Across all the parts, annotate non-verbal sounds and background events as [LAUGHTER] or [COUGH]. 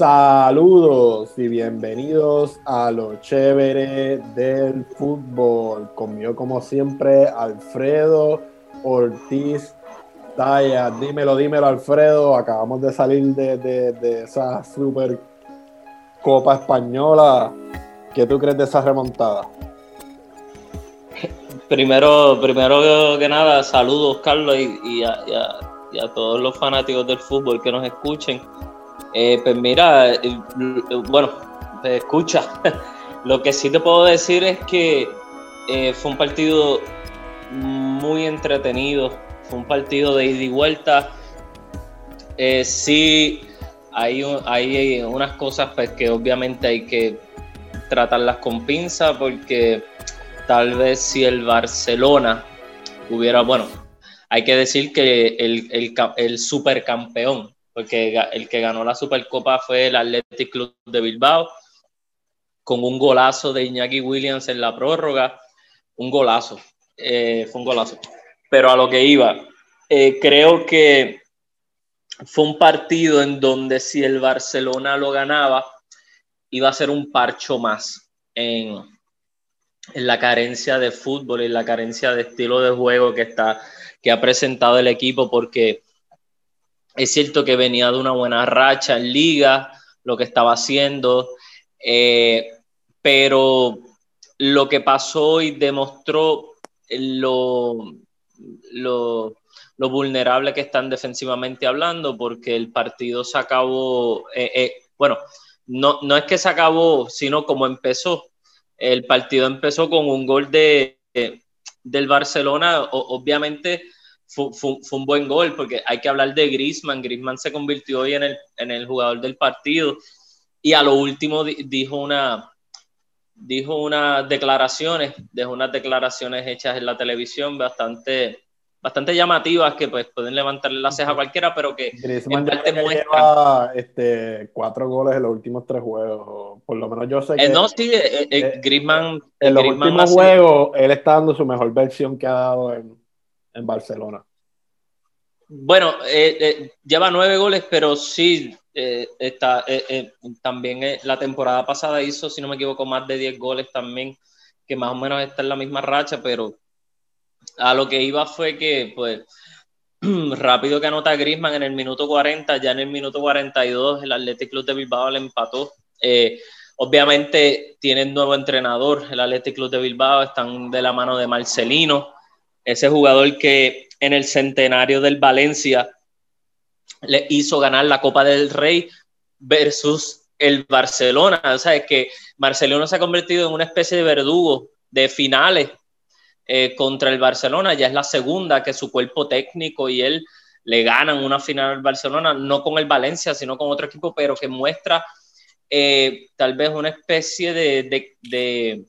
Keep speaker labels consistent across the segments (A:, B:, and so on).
A: Saludos y bienvenidos a lo chévere del fútbol. Conmigo, como siempre, Alfredo Ortiz Taya. Dímelo, dímelo, Alfredo. Acabamos de salir de, esa super Copa Española. ¿Qué tú crees de esa remontada?
B: Primero, primero que nada, saludos, Carlos, y, a, todos los fanáticos del fútbol que nos escuchen. Eh, pues mira, eh, bueno, escucha. [LAUGHS] Lo que sí te puedo decir es que eh, fue un partido muy entretenido, fue un partido de ida y vuelta. sí, hay, hay unas cosas pues, que obviamente hay que tratarlas con pinza porque tal vez si el Barcelona hubiera, bueno, hay que decir que el, el, el supercampeón porque el que ganó la Supercopa fue el Athletic Club de Bilbao, con un golazo de Iñaki Williams en la prórroga, un golazo, eh, fue un golazo. Pero a lo que iba, eh, creo que fue un partido en donde si el Barcelona lo ganaba, iba a ser un parcho más en, en la carencia de fútbol, en la carencia de estilo de juego que, está, que ha presentado el equipo, porque es cierto que venía de una buena racha en liga, lo que estaba haciendo, eh, pero lo que pasó hoy demostró lo, lo, vulnerable que están defensivamente hablando, porque el partido se acabó, eh, eh, bueno, no, no es que se acabó, sino como empezó. El partido empezó con un gol de, del Barcelona, obviamente fue, un buen gol, porque hay que hablar de Grisman. Grisman se convirtió hoy en el, en el jugador del partido. Y a lo último dijo una dijo unas declaraciones, dejó unas declaraciones hechas en la televisión bastante bastante llamativas que pues pueden levantarle la ceja a cualquiera, pero que
A: Griezmann lleva este, cuatro goles en los últimos tres juegos, por lo menos yo sé eh, que...
B: no, sí, eh, eh, Griezmann...
A: En los últimos juegos, él está dando su mejor versión que ha dado en, en Barcelona.
B: Bueno, eh, eh, lleva nueve goles, pero sí, eh, está, también la temporada pasada hizo, si no me equivoco, más de diez goles también, que más o menos está en la misma racha, pero a lo que iba fue que, pues, [CLEARS THROAT] rápido que anota Grisman en el minuto 40, ya en el minuto 42 el Athletic Club de Bilbao le empató. obviamente tienen nuevo entrenador, el Athletic Club de Bilbao, están de la mano de Marcelino ese jugador que en el centenario del Valencia le hizo ganar la Copa del Rey versus el Barcelona. O sea, es que Marcelino se ha convertido en una especie de verdugo de finales eh, contra el Barcelona. Ya es la segunda que su cuerpo técnico y él le ganan una final al Barcelona, no con el Valencia, sino con otro equipo, pero que muestra eh, tal vez una especie de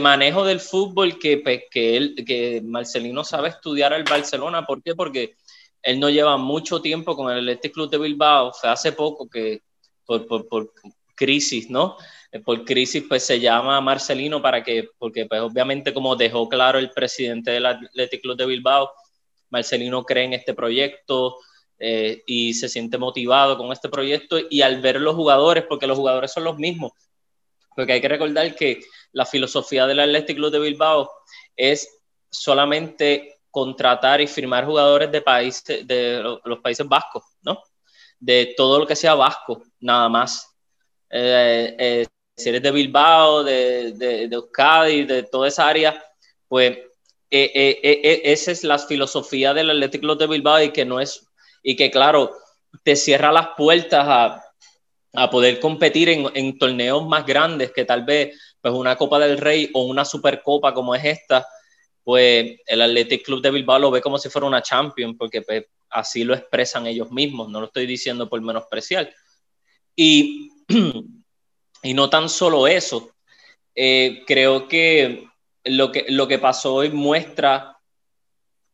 B: manejo del fútbol que, pues, que, él, que Marcelino sabe estudiar al Barcelona. ¿Por qué? Porque él no lleva mucho tiempo con el Athletic Club de Bilbao. Fue hace poco que, por, por, por, crisis, ¿no? Eh, por crisis, pues se llama Marcelino para que, porque pues obviamente como dejó claro el presidente del Athletic Club de Bilbao, Marcelino cree en este proyecto eh, y se siente motivado con este proyecto y al ver los jugadores, porque los jugadores son los mismos, porque hay que recordar que la filosofía del Athletic Club de Bilbao es solamente contratar y firmar jugadores de países, de los países vascos, ¿no? De todo lo que sea vasco, nada más. Eh, eh, si eres de Bilbao, de, de, de, Euskadi, de toda esa área, pues eh, esa es la filosofía del Athletic Club de Bilbao y que no es, y que claro, te cierra las puertas a, a poder competir en, en torneos más grandes que tal vez pues una Copa del Rey o una Supercopa como es esta, pues el Athletic Club de Bilbao lo ve como si fuera una Champions, porque pues, así lo expresan ellos mismos, no lo estoy diciendo por menospreciar. Y, [CLEARS THROAT] y no tan solo eso, eh, creo que lo, que lo que pasó hoy muestra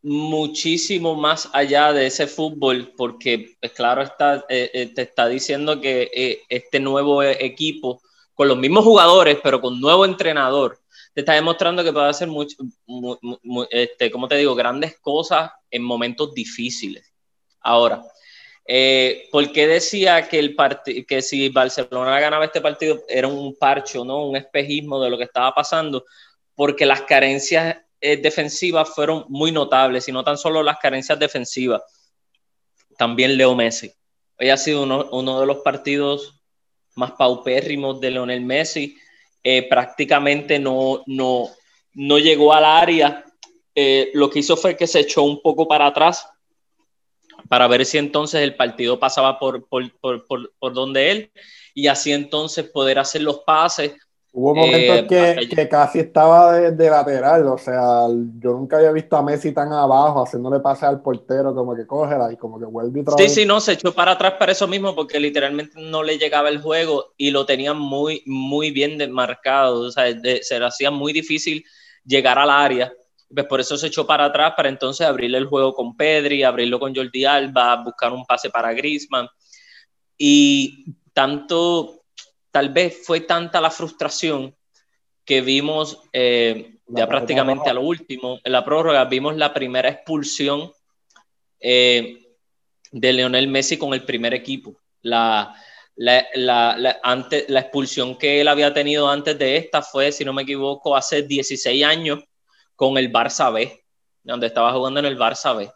B: muchísimo más allá de ese fútbol, porque pues, claro está, eh, eh, te está diciendo que este nuevo equipo con los mismos jugadores, pero con nuevo entrenador, te está demostrando que puede hacer mucho, este, como te digo, grandes cosas en momentos difíciles. Ahora, Eh, ¿Por qué decía que, el que si Barcelona ganaba este partido era un parcho, ¿no? un espejismo de lo que estaba pasando? Porque las carencias eh, defensivas fueron muy notables y no tan solo las carencias defensivas, también Leo Messi. Hoy ha sido uno, uno de los partidos más paupérrimos de Leonel Messi. Eh, prácticamente no, no, no llegó al área. Eh, lo que hizo fue que se echó un poco para atrás para ver si entonces el partido pasaba por, por, por, por donde él y así entonces poder hacer los pases
A: Hubo momentos eh, que, casi estaba de, lateral, o sea, yo nunca había visto a Messi tan abajo haciéndole pase al portero, como que cógela y como que vuelve y
B: Sí, sí, no, se echó para atrás para eso mismo, porque literalmente no le llegaba el juego y lo tenía muy, muy bien demarcado, o sea, se le hacía muy difícil llegar al área. Pues por eso se echó para atrás para entonces abrirle el juego con Pedri, abrirlo con Jordi Alba, buscar un pase para Griezmann. Y tanto tal vez fue tanta la frustración que vimos eh, ya prácticamente a lo último, en la prórroga, vimos la primera expulsión eh, de Leonel Messi con el primer equipo. La, la, la, antes, la expulsión que él había tenido antes de esta fue, si no me equivoco, hace 16 años con el Barça B, donde estaba jugando en el Barça B.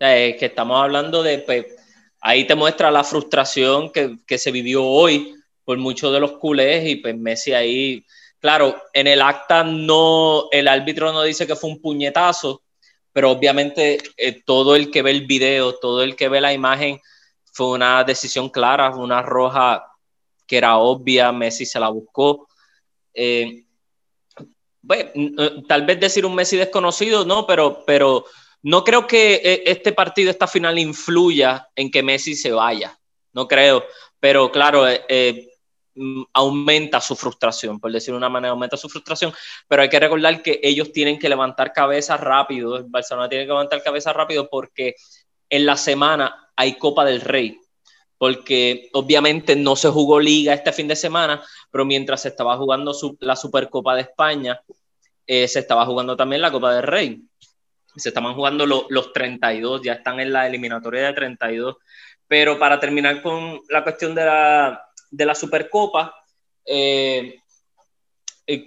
B: que estamos hablando de, pues, ahí te muestra la frustración que, que se vivió hoy por muchos de los culés y pues Messi ahí, claro, en el acta no, el árbitro no dice que fue un puñetazo, pero obviamente eh, todo el que ve el video, todo el que ve la imagen, fue una decisión clara, una roja que era obvia, Messi se la buscó. Eh, bueno, eh, tal vez decir un Messi desconocido, no, pero, pero no creo que este partido, esta final, influya en que Messi se vaya. No creo. Pero claro, aumenta su frustración, por decir de una manera, aumenta su frustración, pero hay que recordar que ellos tienen que levantar cabeza rápido, el Barcelona tiene que levantar cabeza rápido porque en la semana hay Copa del Rey, porque obviamente no se jugó liga este fin de semana, pero mientras se estaba jugando la Supercopa de España, eh, se estaba jugando también la Copa del Rey. Se estaban jugando los 32, ya están en la eliminatoria de 32. Pero para terminar con la cuestión de la, de la Supercopa. Eh,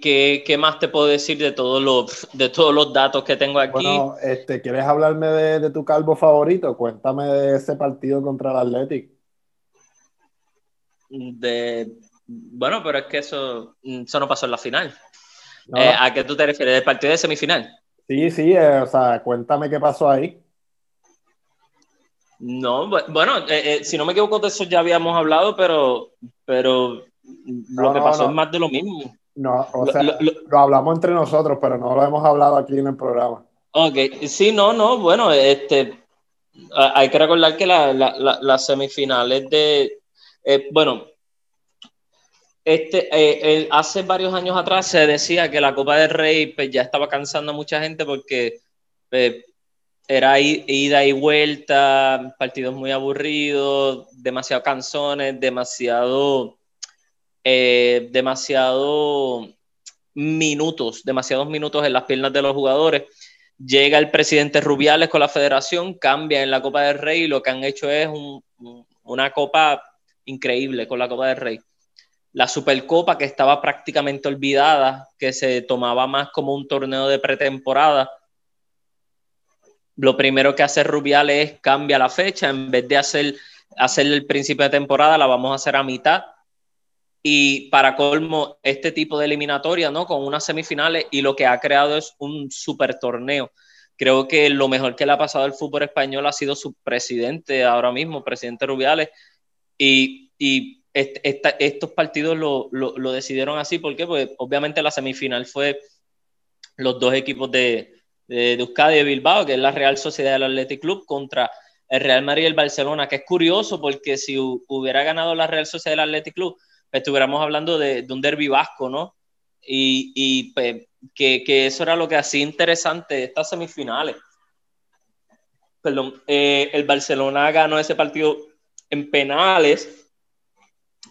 B: ¿qué, más te puedo decir de todos los, de todos los datos que tengo aquí?
A: Bueno, este, ¿quieres hablarme de, tu calvo favorito? Cuéntame de ese partido contra el Athletic.
B: De, bueno, pero es que eso, eso no pasó en la final. Eh, ¿A qué tú te refieres? ¿Del partido de semifinal?
A: Sí, sí, eh, o sea, cuéntame qué pasó ahí.
B: No, bueno, eh, eh, si no me equivoco de eso ya habíamos hablado, pero, pero lo que pasó es más de lo mismo.
A: No, o sea, lo, hablamos entre nosotros, pero no lo hemos hablado aquí en el programa.
B: Ok, sí, no, no, bueno, este, hay que recordar que las semifinales de, eh, bueno, este, hace varios años atrás se decía que la Copa del Rey pues, ya estaba cansando a mucha gente porque era ida y vuelta, partidos muy aburridos, demasiado canzones, demasiado, eh, demasiado minutos, demasiados minutos en las piernas de los jugadores. Llega el presidente Rubiales con la federación, cambia en la Copa del Rey y lo que han hecho es una copa increíble con la Copa del Rey. La Supercopa que estaba prácticamente olvidada, que se tomaba más como un torneo de pretemporada, lo primero que hace Rubiales es cambia la fecha, en vez de hacer, hacer el principio de temporada, la vamos a hacer a mitad. Y para colmo, este tipo de eliminatoria, ¿no? Con unas semifinales y lo que ha creado es un super torneo. Creo que lo mejor que le ha pasado al fútbol español ha sido su presidente ahora mismo, presidente Rubiales. Y, y estos partidos lo, lo, lo, decidieron así. ¿Por qué? Pues obviamente la semifinal fue los dos equipos de, de, Euskadi de Bilbao, que es la Real Sociedad del Athletic Club, contra el Real Madrid y el Barcelona, que es curioso porque si hubiera ganado la Real Sociedad del Athletic Club, estuviéramos hablando de, un derbi vasco, ¿no? Y, pues, que, eso era lo que hacía interesante estas semifinales. Perdón, eh, el Barcelona ganó ese partido en penales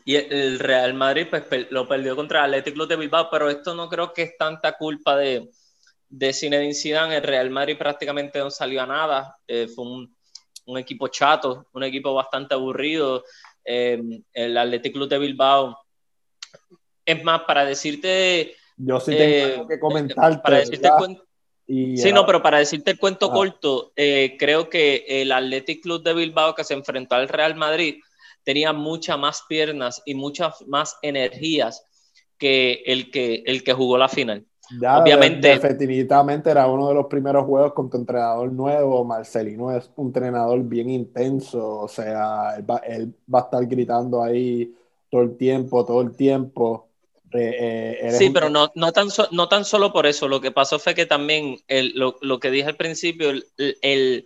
B: y el Real Madrid pues, lo perdió contra el Athletic Club de Bilbao, pero esto no creo que es tanta culpa de, de Zinedine Zidane, el Real Madrid prácticamente no salió a nada. Eh, fue un, un equipo chato, un equipo bastante aburrido. Eh, el Athletic Club de Bilbao. Es más, para decirte.
A: Yo sí tengo que comentarte.
B: Para decirte sí, no, pero para decirte el cuento corto, creo que el Athletic Club de Bilbao que se enfrentó al Real Madrid tenía muchas más piernas y muchas más energías que el que, el que jugó la final.
A: Obviamente. definitivamente era uno de los primeros juegos con tu entrenador nuevo. Marcelino es un entrenador bien intenso, o sea, él va, a estar gritando ahí todo el tiempo, todo el tiempo.
B: Eh, eh, sí, pero no, no, tan no tan solo por eso. Lo que pasó fue que también lo, lo, que dije al principio, el, el,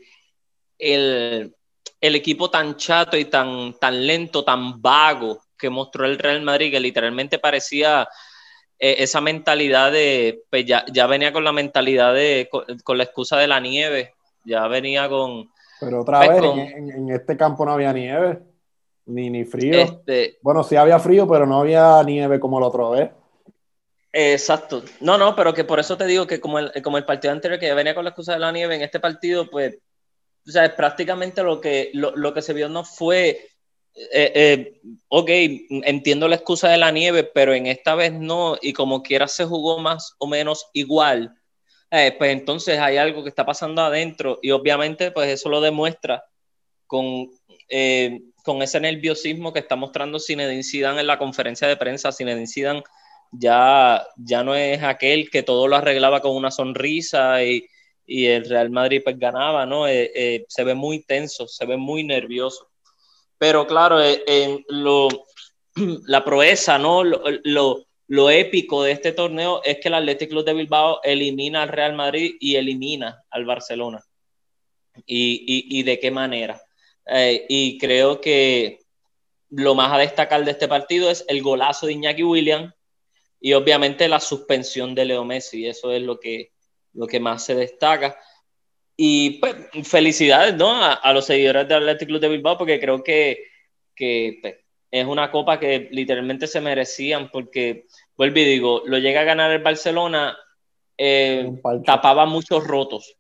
B: el, el, equipo tan chato y tan, tan lento, tan vago que mostró el Real Madrid, que literalmente parecía eh, esa mentalidad de, pues ya, ya, venía con la mentalidad de, con, la excusa de la nieve, ya venía con...
A: Pero otra pues vez, en, este campo no había nieve, ni, ni frío. Este, bueno, sí había frío, pero no había nieve como la otra vez.
B: Exacto. No, no, pero que por eso te digo que como el, como el partido anterior que ya venía con la excusa de la nieve, en este partido, pues, o sea, prácticamente lo que, lo, lo que se vio no fue eh, eh, ok, entiendo la excusa de la nieve, pero en esta vez no, y como quiera se jugó más o menos igual, eh, pues entonces hay algo que está pasando adentro y obviamente pues eso lo demuestra con, con ese nerviosismo que está mostrando Zinedine Zidane en la conferencia de prensa. Zinedine Zidane ya, ya no es aquel que todo lo arreglaba con una sonrisa y, y el Real Madrid pues ganaba, ¿no? se ve muy tenso, se ve muy nervioso. Pero claro, eh, en lo, [CLEARS THROAT] la proeza, ¿no? Lo, épico de este torneo es que el Athletic de Bilbao elimina al Real Madrid y elimina al Barcelona. ¿Y, y, de qué manera? Eh, y creo que lo más a destacar de este partido es el golazo de Iñaki William y obviamente la suspensión de Leo Messi. Eso es lo que, lo que más se destaca. Y pues felicidades ¿no? a, los seguidores del Athletic Club de Bilbao porque creo que, que pues, es una copa que literalmente se merecían porque, vuelvo y digo, lo llega a ganar el Barcelona, eh, tapaba muchos rotos,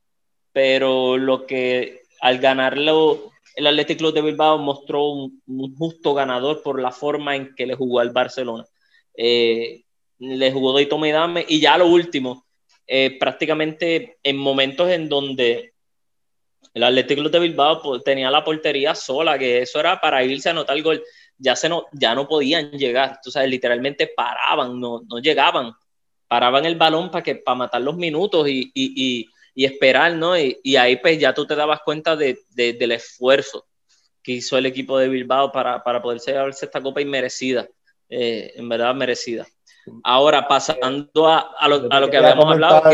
B: pero lo que al ganarlo el Athletic Club de Bilbao mostró un, justo ganador por la forma en que le jugó al Barcelona. Eh, le jugó de y dame y ya lo último, eh, prácticamente en momentos en donde el Atlético de Bilbao pues, tenía la portería sola, que eso era para irse a anotar el gol, ya, se no, ya no podían llegar, tú sabes, literalmente paraban, no, no llegaban, paraban el balón para, que, para matar los minutos y, y, y, esperar, ¿no? Y, ahí pues ya tú te dabas cuenta de, del esfuerzo que hizo el equipo de Bilbao para, para poderse llevarse esta copa inmerecida, eh, en verdad merecida. Ahora, pasando a, a, lo, a lo, que habíamos hablado.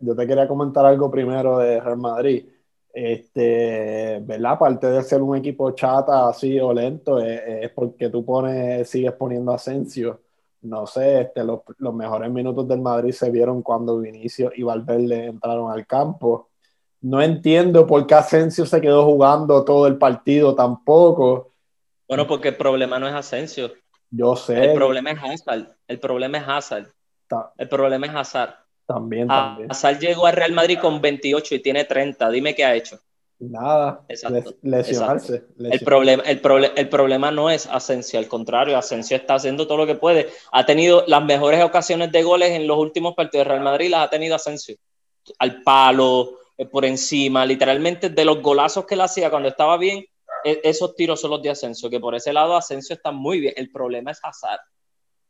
A: yo, te, quería comentar algo primero de Real Madrid. Este, ¿verdad? Aparte de ser un equipo chata así o lento, es, porque tú pones, sigues poniendo Asensio. No sé, este, los, los, mejores minutos del Madrid se vieron cuando Vinicio y Valverde entraron al campo. No entiendo por qué Asensio se quedó jugando todo el partido tampoco.
B: Bueno, porque el problema no es Asensio.
A: Yo sé.
B: El problema es Hazard. El problema es Hazard. El problema es Hazard.
A: También, también.
B: Hazard llegó al Real Madrid con 28 y tiene 30. Dime qué ha hecho.
A: Nada. Exacto. lesionarse.
B: El, problema, el, el, problema no es Asensio, al contrario, Asensio está haciendo todo lo que puede. Ha tenido las mejores ocasiones de goles en los últimos partidos de Real Madrid, las ha tenido Asensio. Al palo, eh, por encima, literalmente de los golazos que él hacía cuando estaba bien, esos tiros son los de Asensio, que por ese lado Asensio está muy bien. El problema es Hazard.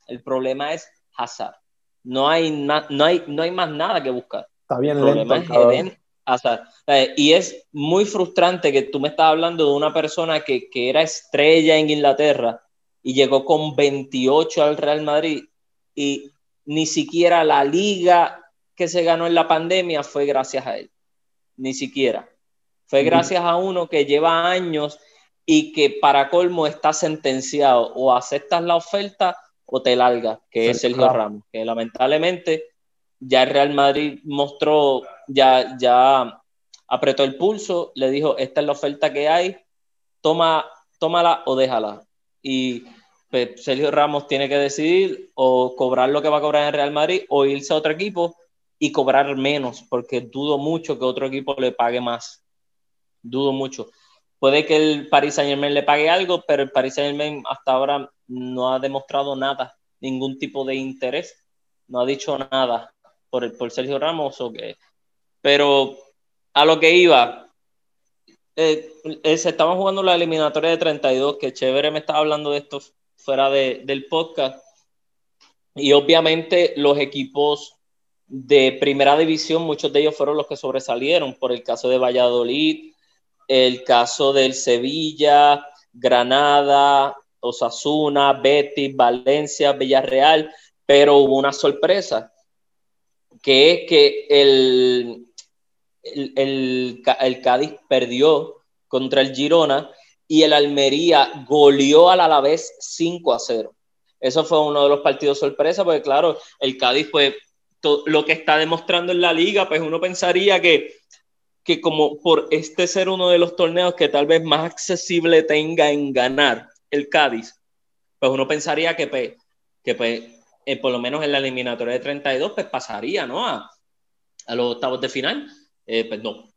B: El problema es Hazard. No hay, no hay, no hay más nada que buscar.
A: Está bien,
B: el problema es Eden Hazard. Eh, y es muy frustrante que tú me estás hablando de una persona que, que era estrella en Inglaterra y llegó con 28 al Real Madrid y ni siquiera la liga que se ganó en la pandemia fue gracias a él. Ni siquiera. Fue gracias a uno que lleva años y que para colmo está sentenciado o aceptas la oferta o te largas, que es Sergio Ramos, que lamentablemente ya el Real Madrid mostró, ya, ya apretó el pulso, le dijo, esta es la oferta que hay, toma, tómala o déjala. Y pues, Sergio Ramos tiene que decidir o cobrar lo que va a cobrar en el Real Madrid o irse a otro equipo y cobrar menos, porque dudo mucho que otro equipo le pague más dudo mucho. Puede que el Paris Saint Germain le pague algo, pero el Paris Saint Germain hasta ahora no ha demostrado nada, ningún tipo de interés, no ha dicho nada por, el, por Sergio Ramos o que... Pero a lo que iba, eh, eh, se estaban jugando la eliminatoria de 32, que chévere me estaba hablando de esto fuera de, del podcast. Y obviamente los equipos de primera división, muchos de ellos fueron los que sobresalieron, por el caso de Valladolid, el caso del Sevilla, Granada, Osasuna, Betis, Valencia, Villarreal, pero hubo una sorpresa, que es que el, el, el, Cádiz perdió contra el Girona y el Almería goleó al Alavés 5 a 0. Eso fue uno de los partidos sorpresa, porque claro, el Cádiz, pues, lo que está demostrando en la liga, pues uno pensaría que, que como por este ser uno de los torneos que tal vez más accesible tenga en ganar el Cádiz, pues uno pensaría que, pues, que pues, eh, por lo menos en la eliminatoria de 32, pues pasaría, ¿no? A, a los octavos de final eh, pues no,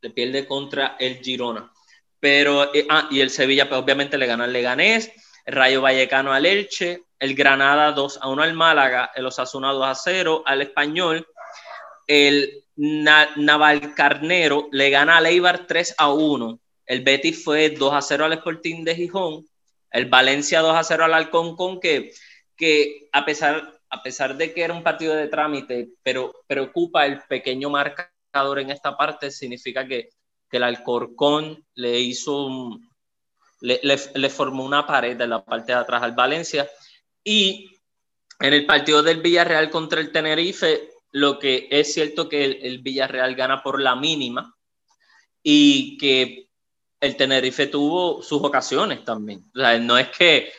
B: le pierde contra el Girona. Pero, eh, ah, y el Sevilla, pues obviamente le gana al Leganés, el Rayo Vallecano al Elche, el Granada 2 a 1 al Málaga, el Osasuna 2 a 0 al Español, el Navalcarnero le gana al Eibar 3 a 1, el Betis fue 2 a 0 al Sporting de Gijón, el Valencia 2 a 0 al Alconcón, que, que a pesar, a pesar de que era un partido de trámite, pero preocupa el pequeño marca en esta parte significa que, el Alcorcón le hizo le, formó una pared en la parte de atrás al Valencia. Y en el partido del Villarreal contra el Tenerife lo que es cierto que el, Villarreal gana por la mínima y que el Tenerife tuvo sus ocasiones también. no es que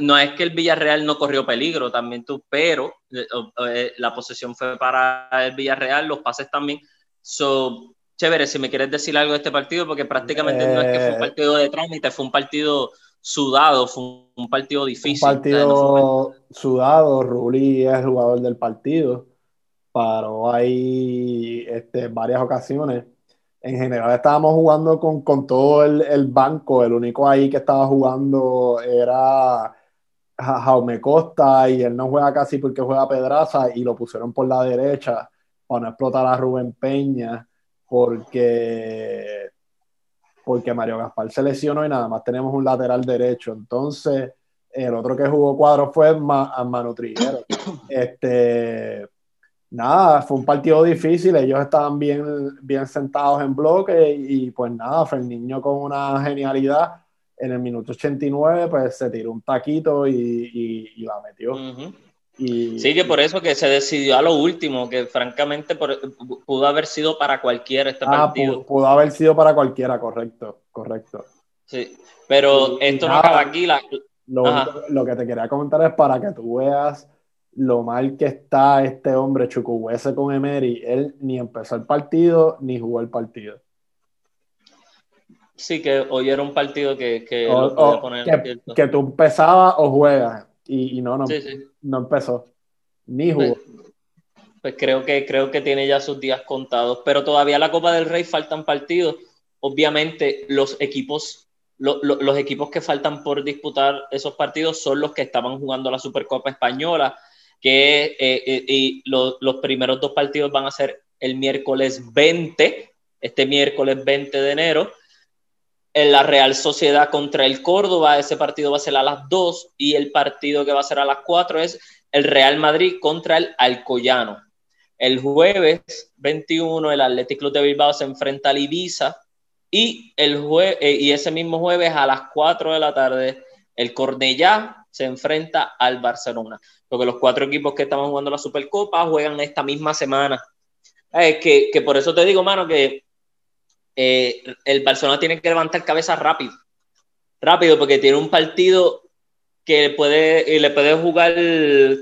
B: no, es que el Villarreal no corrió peligro, también tú, pero eh, eh, la posesión fue para el Villarreal, los pases también, So, chévere, si me quieres decir algo de este partido, porque prácticamente no es que fue un eh, partido de trámite, fue un partido sudado, fue un, partido difícil.
A: Un partido sudado, Rulli es el jugador del partido, paró ahí este, varias ocasiones. En general estábamos jugando con, con todo el, el, banco, el único ahí que estaba jugando era Jaume Costa y él no juega casi porque juega Pedraza y lo pusieron por la derecha para no explotar a Rubén Peña, porque, porque Mario Gaspar se lesionó y nada más tenemos un lateral derecho. Entonces, el otro que jugó cuadro fue Manu Triguero. [COUGHS] Este, nada, fue un partido difícil, ellos estaban bien, bien sentados en bloque y, pues nada, fue el niño con una genialidad. En el minuto 89, pues se tiró un taquito y, y, la metió.
B: Sí, que por eso que se decidió a lo último, que francamente pudo haber sido para cualquiera este ah, partido.
A: Pudo, haber sido para cualquiera, correcto, correcto.
B: Sí, pero esto no acaba aquí.
A: lo, que te quería comentar es para que tú veas lo mal que está este hombre Chucuhuese con Emery. Él ni empezó el partido ni jugó el partido.
B: Sí, que hoy era un partido que, que,
A: que, que tú empezabas o juegas y, no, no, no empezó. Ni jugó.
B: Pues, pues, creo, que, creo que tiene ya sus días contados. Pero todavía la Copa del Rey faltan partidos. Obviamente, los equipos, los equipos que faltan por disputar esos partidos son los que estaban jugando la Supercopa Española. Que eh, eh, y los primeros dos partidos van a ser el miércoles 20, este miércoles 20 de enero en la Real Sociedad contra el Córdoba, ese partido va a ser a las 2 y el partido que va a ser a las 4 es el Real Madrid contra el Alcoyano. El jueves 21 el Athletic Club de Bilbao se enfrenta al Ibiza y, el eh, y ese mismo jueves a las 4 de la tarde el Cornellá se enfrenta al Barcelona. Porque los cuatro equipos que estaban jugando la Supercopa juegan esta misma semana. Es que, que por eso te digo, mano, que eh, el Barcelona tiene que levantar cabeza rápido. Rápido, porque tiene un partido que puede, le puede jugar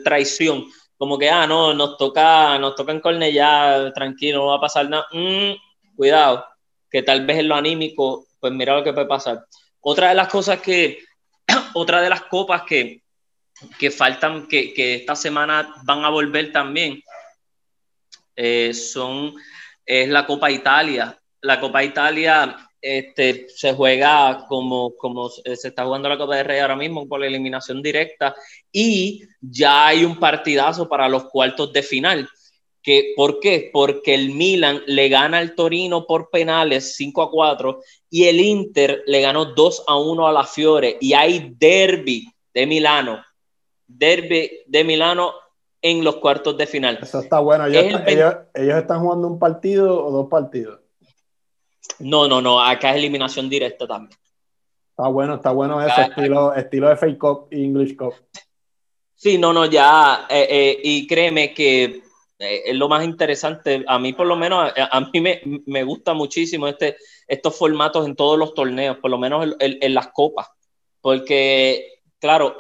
B: traición. Como que, ah, no, nos toca, nos toca en ya, tranquilo, no va a pasar nada. Mm, cuidado, que tal vez en lo anímico, pues mira lo que puede pasar. Otra de las cosas que, [CLEARS THROAT] otra de las copas que, que faltan, que, que esta semana van a volver también, eh, son, es la Copa Italia la Copa Italia este, se juega como, como se está jugando la Copa de Rey ahora mismo por la eliminación directa y ya hay un partidazo para los cuartos de final. Que, ¿Por qué? Porque el Milan le gana al Torino por penales 5 a 4 y el Inter le ganó 2 a 1 a la Fiore y hay derby de Milano. Derby de Milano en los cuartos de final.
A: Eso está bueno. Ellos, ellos están jugando un partido o dos partidos.
B: No, no, no, acá es eliminación directa también.
A: Está bueno, está bueno ese estilo, estilo de Fake Cup y English Cup.
B: Sí, no, no, ya, eh, eh, y créeme que eh, es lo más interesante, a mí por lo menos, a, mí me, me, gusta muchísimo este, estos formatos en todos los torneos, por lo menos en, las copas, porque, claro,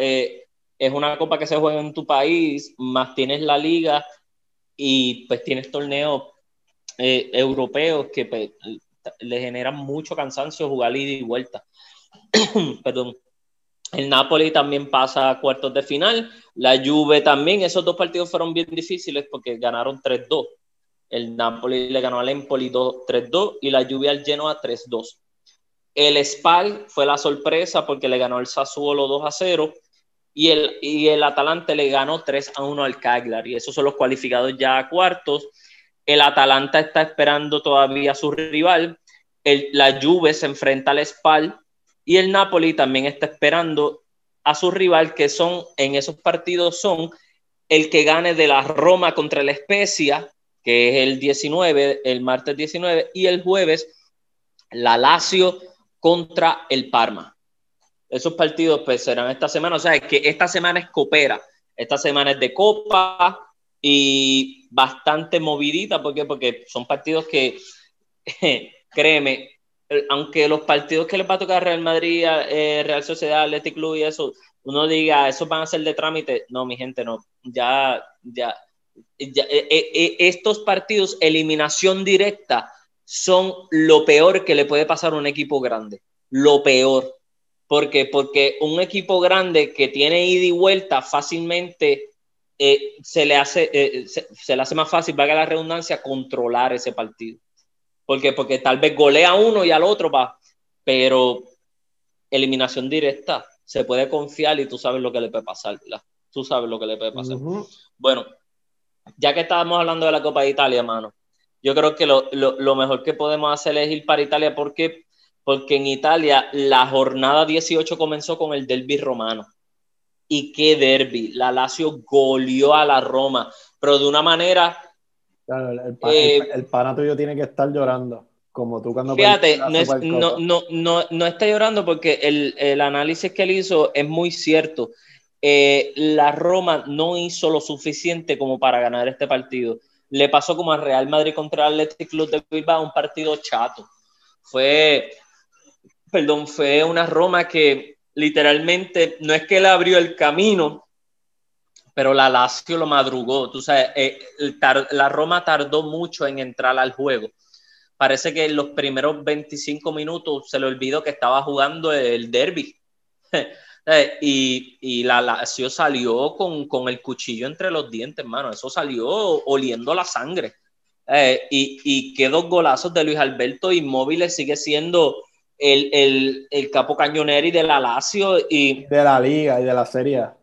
B: es una copa que se juega en tu país, más tienes la liga y pues tienes torneos europeos que pues, le genera mucho cansancio jugar ida y vuelta. [CLEARS THROAT] Perdón. El Napoli también pasa a cuartos de final. La Juve también. Esos dos partidos fueron bien difíciles porque ganaron 3-2. El Napoli le ganó al Empoli 3-2 y la Juve al Genoa 3-2. El Spal fue la sorpresa porque le ganó el Sassuolo 2-0 y el, y el Atalante le ganó 3-1 al Cagliari. Esos son los cualificados ya a cuartos. El Atalanta está esperando todavía a su rival. El, la Juve se enfrenta al Spal y el Napoli también está esperando a su rival, que son en esos partidos son el que gane de la Roma contra la Especia, que es el 19, el martes 19, y el jueves la Lazio contra el Parma. Esos partidos pues serán esta semana, o sea, que esta semana es copera, esta semana es de copa, y bastante movidita, ¿por Porque son partidos que, [LAUGHS] créeme, aunque los partidos que les va a tocar Real Madrid, eh, Real Sociedad, Athletic Club y eso, uno diga, esos van a ser de trámite, no, mi gente, no, ya, ya, ya eh, eh, estos partidos, eliminación directa, son lo peor que le puede pasar a un equipo grande, lo peor. ¿Por Porque un equipo grande que tiene ida y vuelta fácilmente eh, se, le hace, eh, se, le hace más fácil, valga la redundancia, controlar ese partido. Porque, porque tal vez golea a uno y al otro va, pero eliminación directa, se puede confiar y tú sabes lo que le puede pasar, Tú sabes lo que le puede pasar. Bueno, ya que estábamos hablando de la Copa de Italia, mano, yo creo que lo, lo, lo, mejor que podemos hacer es ir para Italia porque, porque en Italia la jornada 18 comenzó con el derby romano y qué derby. La Lazio goleó a la Roma, pero de una manera.
A: Claro, el, el, pana tuyo tiene que estar llorando. Como tú cuando
B: Fíjate, no, no, no, no, está llorando porque el, el, análisis que él hizo es muy cierto. Eh, la Roma no hizo lo suficiente como para ganar este partido. Le pasó como al Real Madrid contra el Athletic Club de Bilbao, un partido chato. Fue, perdón, fue una Roma que literalmente, no es que él abrió el camino, pero la Lazio lo madrugó. Tú sabes, eh, la Roma tardó mucho en entrar al juego. Parece que en los primeros 25 minutos se le olvidó que estaba jugando el derby. [LAUGHS] Eh, y, y, la Lazio salió con, con, el cuchillo entre los dientes, hermano. Eso salió oliendo la sangre. Eh, y, y qué golazos de Luis Alberto Inmóvil sigue siendo el, el, el capo cañoneri de la Lazio y...
A: De la liga y de la Serie A.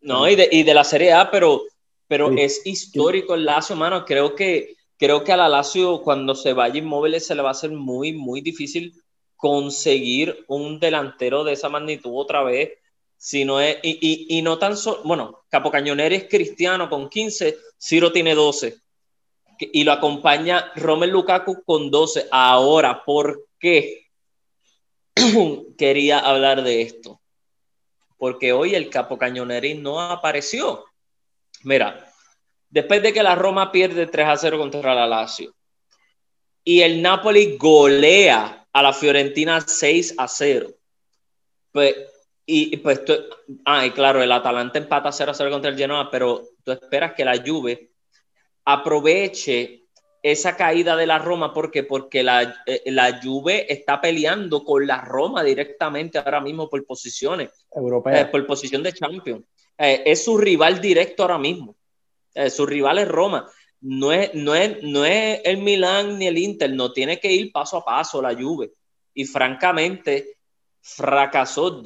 B: No, y de, y de la Serie A, pero, pero es histórico el Lazio, mano. Creo que, creo que a la Lazio cuando se vaya inmóviles se le va a hacer muy, muy difícil conseguir un delantero de esa magnitud otra vez. Si no es, y, y, y no tan solo, bueno, Capo Cañoneri es cristiano con 15, Ciro tiene 12 y lo acompaña Romel Lukaku con 12. Ahora, ¿por qué? [CLEARS THROAT] quería hablar de esto, porque hoy el Capo Cañoneri no apareció. Mira, después de que la Roma pierde 3 a 0 contra la Lazio y el Napoli golea a la Fiorentina 6 a 0, pues, y, pues, ah, claro, el Atalanta empata 0 a 0 contra el Genoa, pero tú esperas que la Juve aproveche esa caída de la Roma, ¿por qué? Porque la, eh, la Juve está peleando con la Roma directamente ahora mismo por posiciones.
A: Europeas.
B: Eh, por posición de champion. Eh, es su rival directo ahora mismo. su rival es Roma. No es, no, es, no es el Milán ni el Inter, no tiene que ir paso a paso la Juve. y francamente fracasó.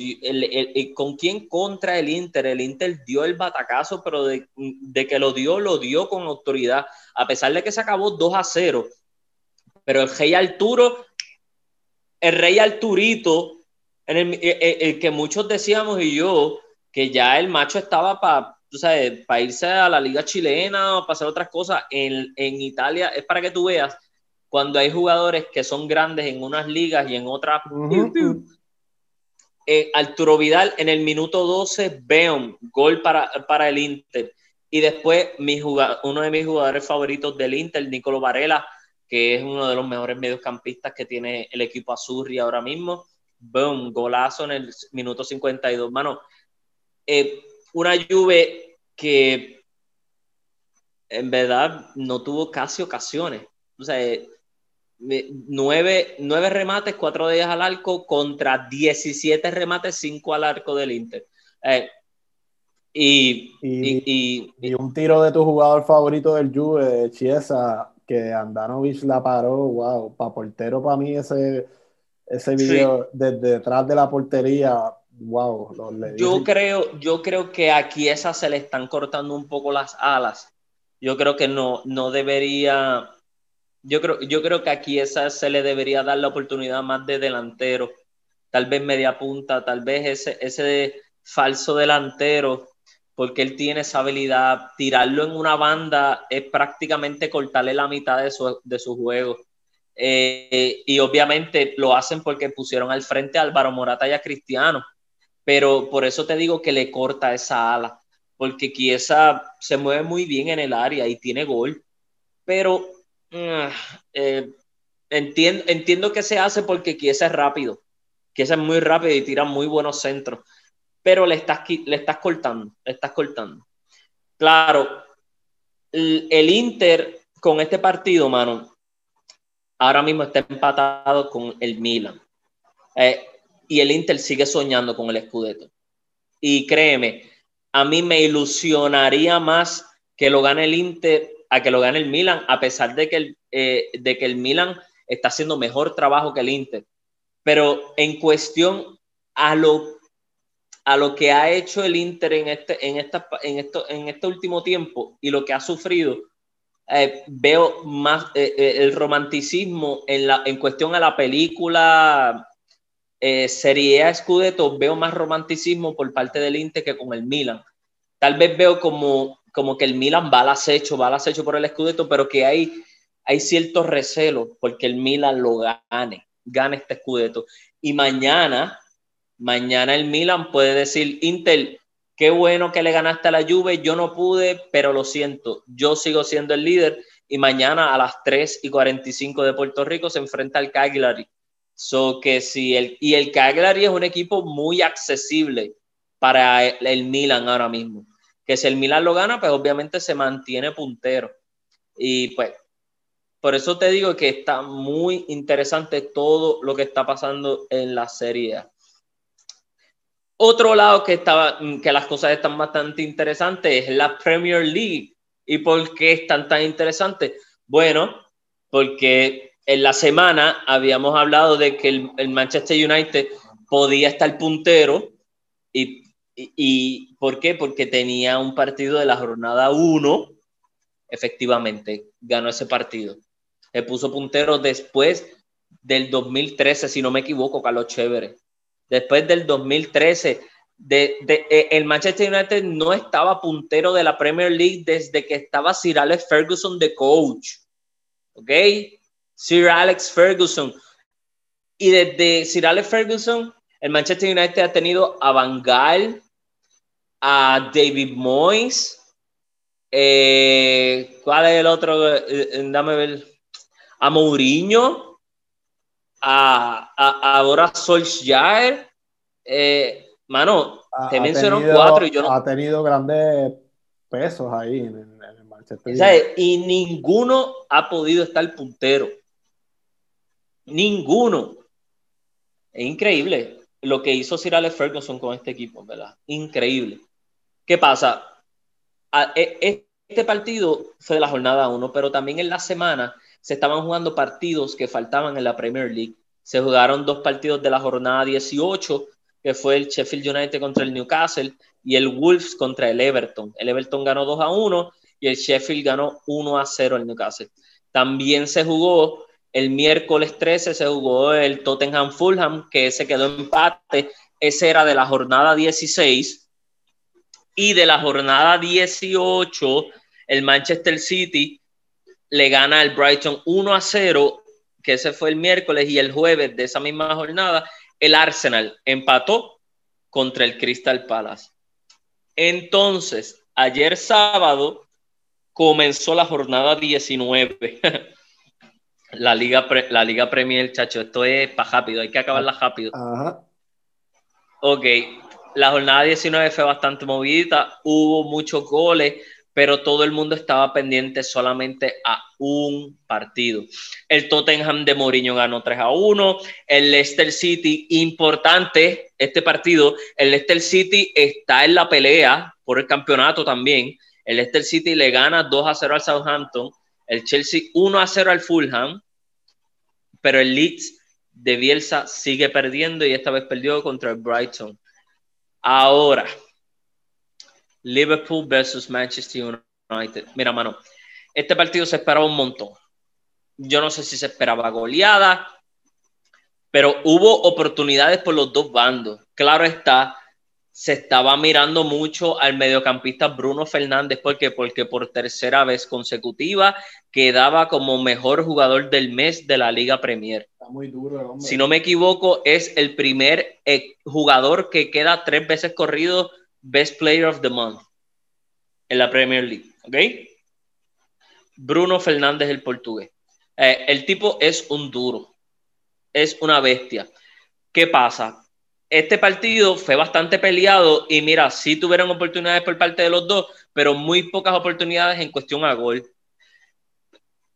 B: ¿Con quién contra el Inter? El Inter dio el batacazo, pero de, que lo dio, lo dio con autoridad, a pesar de que se acabó 2 a 0. Pero el Rey Arturo, el Rey Arturito, en el, que muchos decíamos y yo, que ya el macho estaba para para irse a la liga chilena o para hacer otras cosas. En, en Italia es para que tú veas cuando hay jugadores que son grandes en unas ligas y en otras. Eh, Arturo Vidal en el minuto 12, un gol para, para el Inter. Y después uno de mis jugadores favoritos del Inter, Nicolo Varela, que es uno de los mejores mediocampistas que tiene el equipo Azurri ahora mismo. Boom, golazo en el minuto 52. Mano, eh, una Juve que en verdad no tuvo casi ocasiones. O sea, eh, nueve, remates, cuatro de ellas al arco, contra 17 remates, cinco al arco del Inter. Eh, y,
A: y, un tiro de tu jugador favorito del Juve, Chiesa, que Andanovic la paró, wow, para portero para mí ese, ese video desde detrás de la portería, wow.
B: yo, creo, yo creo que aquí esas se le están cortando un poco las alas. Yo creo que no, no debería yo creo, yo creo que aquí esa se le debería dar la oportunidad más de delantero, tal vez media punta, tal vez ese, ese falso delantero, porque él tiene esa habilidad. Tirarlo en una banda es prácticamente cortarle la mitad de su, de juego. Eh, y obviamente lo hacen porque pusieron al frente a Álvaro Morata y a Cristiano. Pero por eso te digo que le corta esa ala, porque Chiesa se mueve muy bien en el área y tiene gol. Pero eh, entiendo, entiendo que se hace porque Kiesa es rápido. Kiesa es muy rápido y tira muy buenos centros. Pero le estás, le estás cortando, le estás cortando. Claro, el, Inter con este partido, mano, ahora mismo está empatado con el Milan. Eh, y el Inter sigue soñando con el Scudetto. Y créeme, a mí me ilusionaría más que lo gane el Inter a que lo gane el Milan, a pesar de que el, eh, de que el Milan está haciendo mejor trabajo que el Inter. Pero en cuestión a lo, a lo que ha hecho el Inter en este, en, esta, en, esto, en este último tiempo y lo que ha sufrido, eh, veo más eh, el romanticismo en, la, en cuestión a la película Serie A Scudetto, veo más romanticismo por parte del Inter que con el Milan. Tal vez veo como como que el Milan va al acecho, va por el Scudetto, pero que hay, hay ciertos recelos porque el Milan lo gane, gane este Scudetto. Y mañana, mañana el Milan puede decir, Intel, qué bueno que le ganaste a la Juve, yo no pude, pero lo siento, yo sigo siendo el líder y mañana a las 3 y 45 de Puerto Rico se enfrenta al Cagliari. So que si el, y el Cagliari es un equipo muy accesible para el Milan ahora mismo que si el Milan lo gana, pues obviamente se mantiene puntero. Y pues, por eso te digo que está muy interesante todo lo que está pasando en la Serie Otro lado que, estaba, que las cosas están bastante interesantes es la Premier League. ¿Y por qué están tan interesantes? Bueno, porque en la semana habíamos hablado de que el, el Manchester United podía estar puntero y ¿Y, por qué? Porque tenía un partido de la jornada 1, efectivamente, ganó ese partido. Se puso puntero después del 2013, si no me equivoco, Carlos Chévere. Después del 2013, de, eh, el Manchester United no estaba puntero de la Premier League desde que estaba Sir Alex Ferguson de coach. ¿Ok? Sir Alex Ferguson. Y desde Sir Alex Ferguson, el Manchester United ha tenido a Van a David Moyes. Eh, ¿Cuál es el otro? Eh, eh, dame ver. A Mourinho. A, a, ahora Solskjaer. mano, te menciono cuatro y yo no.
A: Ha tenido grandes pesos ahí en, el Manchester.
B: y ninguno ha podido estar puntero. Ninguno. Es increíble lo que hizo Sir Alex Ferguson con este equipo, ¿verdad? Increíble. ¿Qué pasa? E, e, este partido fue de la jornada 1, pero también en la semana se estaban jugando partidos que faltaban en la Premier League. se jugaron dos partidos de la jornada 18, que fue el Sheffield United contra el Newcastle y el Wolves contra el Everton. El Everton ganó 2 a 1 y el Sheffield ganó 1 a 0 al Newcastle. También se jugó el miércoles 13, se jugó el Tottenham Fulham, que se quedó empate. Ese era de la jornada 16. Y de la jornada 18, el Manchester City le gana al Brighton 1 a 0, que ese fue el miércoles, y el jueves de esa misma jornada, el Arsenal empató contra el Crystal Palace. Entonces, ayer sábado comenzó la jornada 19. [LAUGHS] la Liga, la Liga Premier, chacho, esto es para rápido, hay que acabarla rápido. Ajá. Ok, la jornada 19 fue bastante movida, hubo muchos goles, pero todo el mundo estaba pendiente solamente a un partido. El Tottenham de Mourinho ganó 3 a 1, el Leicester City, importante este partido, el Leicester City está en la pelea por el campeonato también, el Leicester City le gana 2 a 0 al Southampton, el Chelsea 1 a 0 al Fulham, pero el Leeds de Bielsa sigue perdiendo y esta vez perdió contra el Brighton. Ahora, Liverpool versus Manchester United. Mira, mano, este partido se esperaba un montón. Yo no sé si se esperaba goleada, pero hubo oportunidades por los dos bandos. Claro está, se estaba mirando mucho al mediocampista Bruno Fernández. ¿Por qué? Porque por tercera vez consecutiva quedaba como mejor jugador del mes de la Liga Premier.
A: Muy duro,
B: hombre. Si no me equivoco, es el primer eh, jugador que queda tres veces corrido Best Player of the Month en la Premier League, ¿ok? Bruno Fernández, el portugués. Eh, el tipo es un duro, es una bestia. ¿Qué pasa? Este partido fue bastante peleado y mira, sí tuvieron oportunidades por parte de los dos, pero muy pocas oportunidades en cuestión a gol.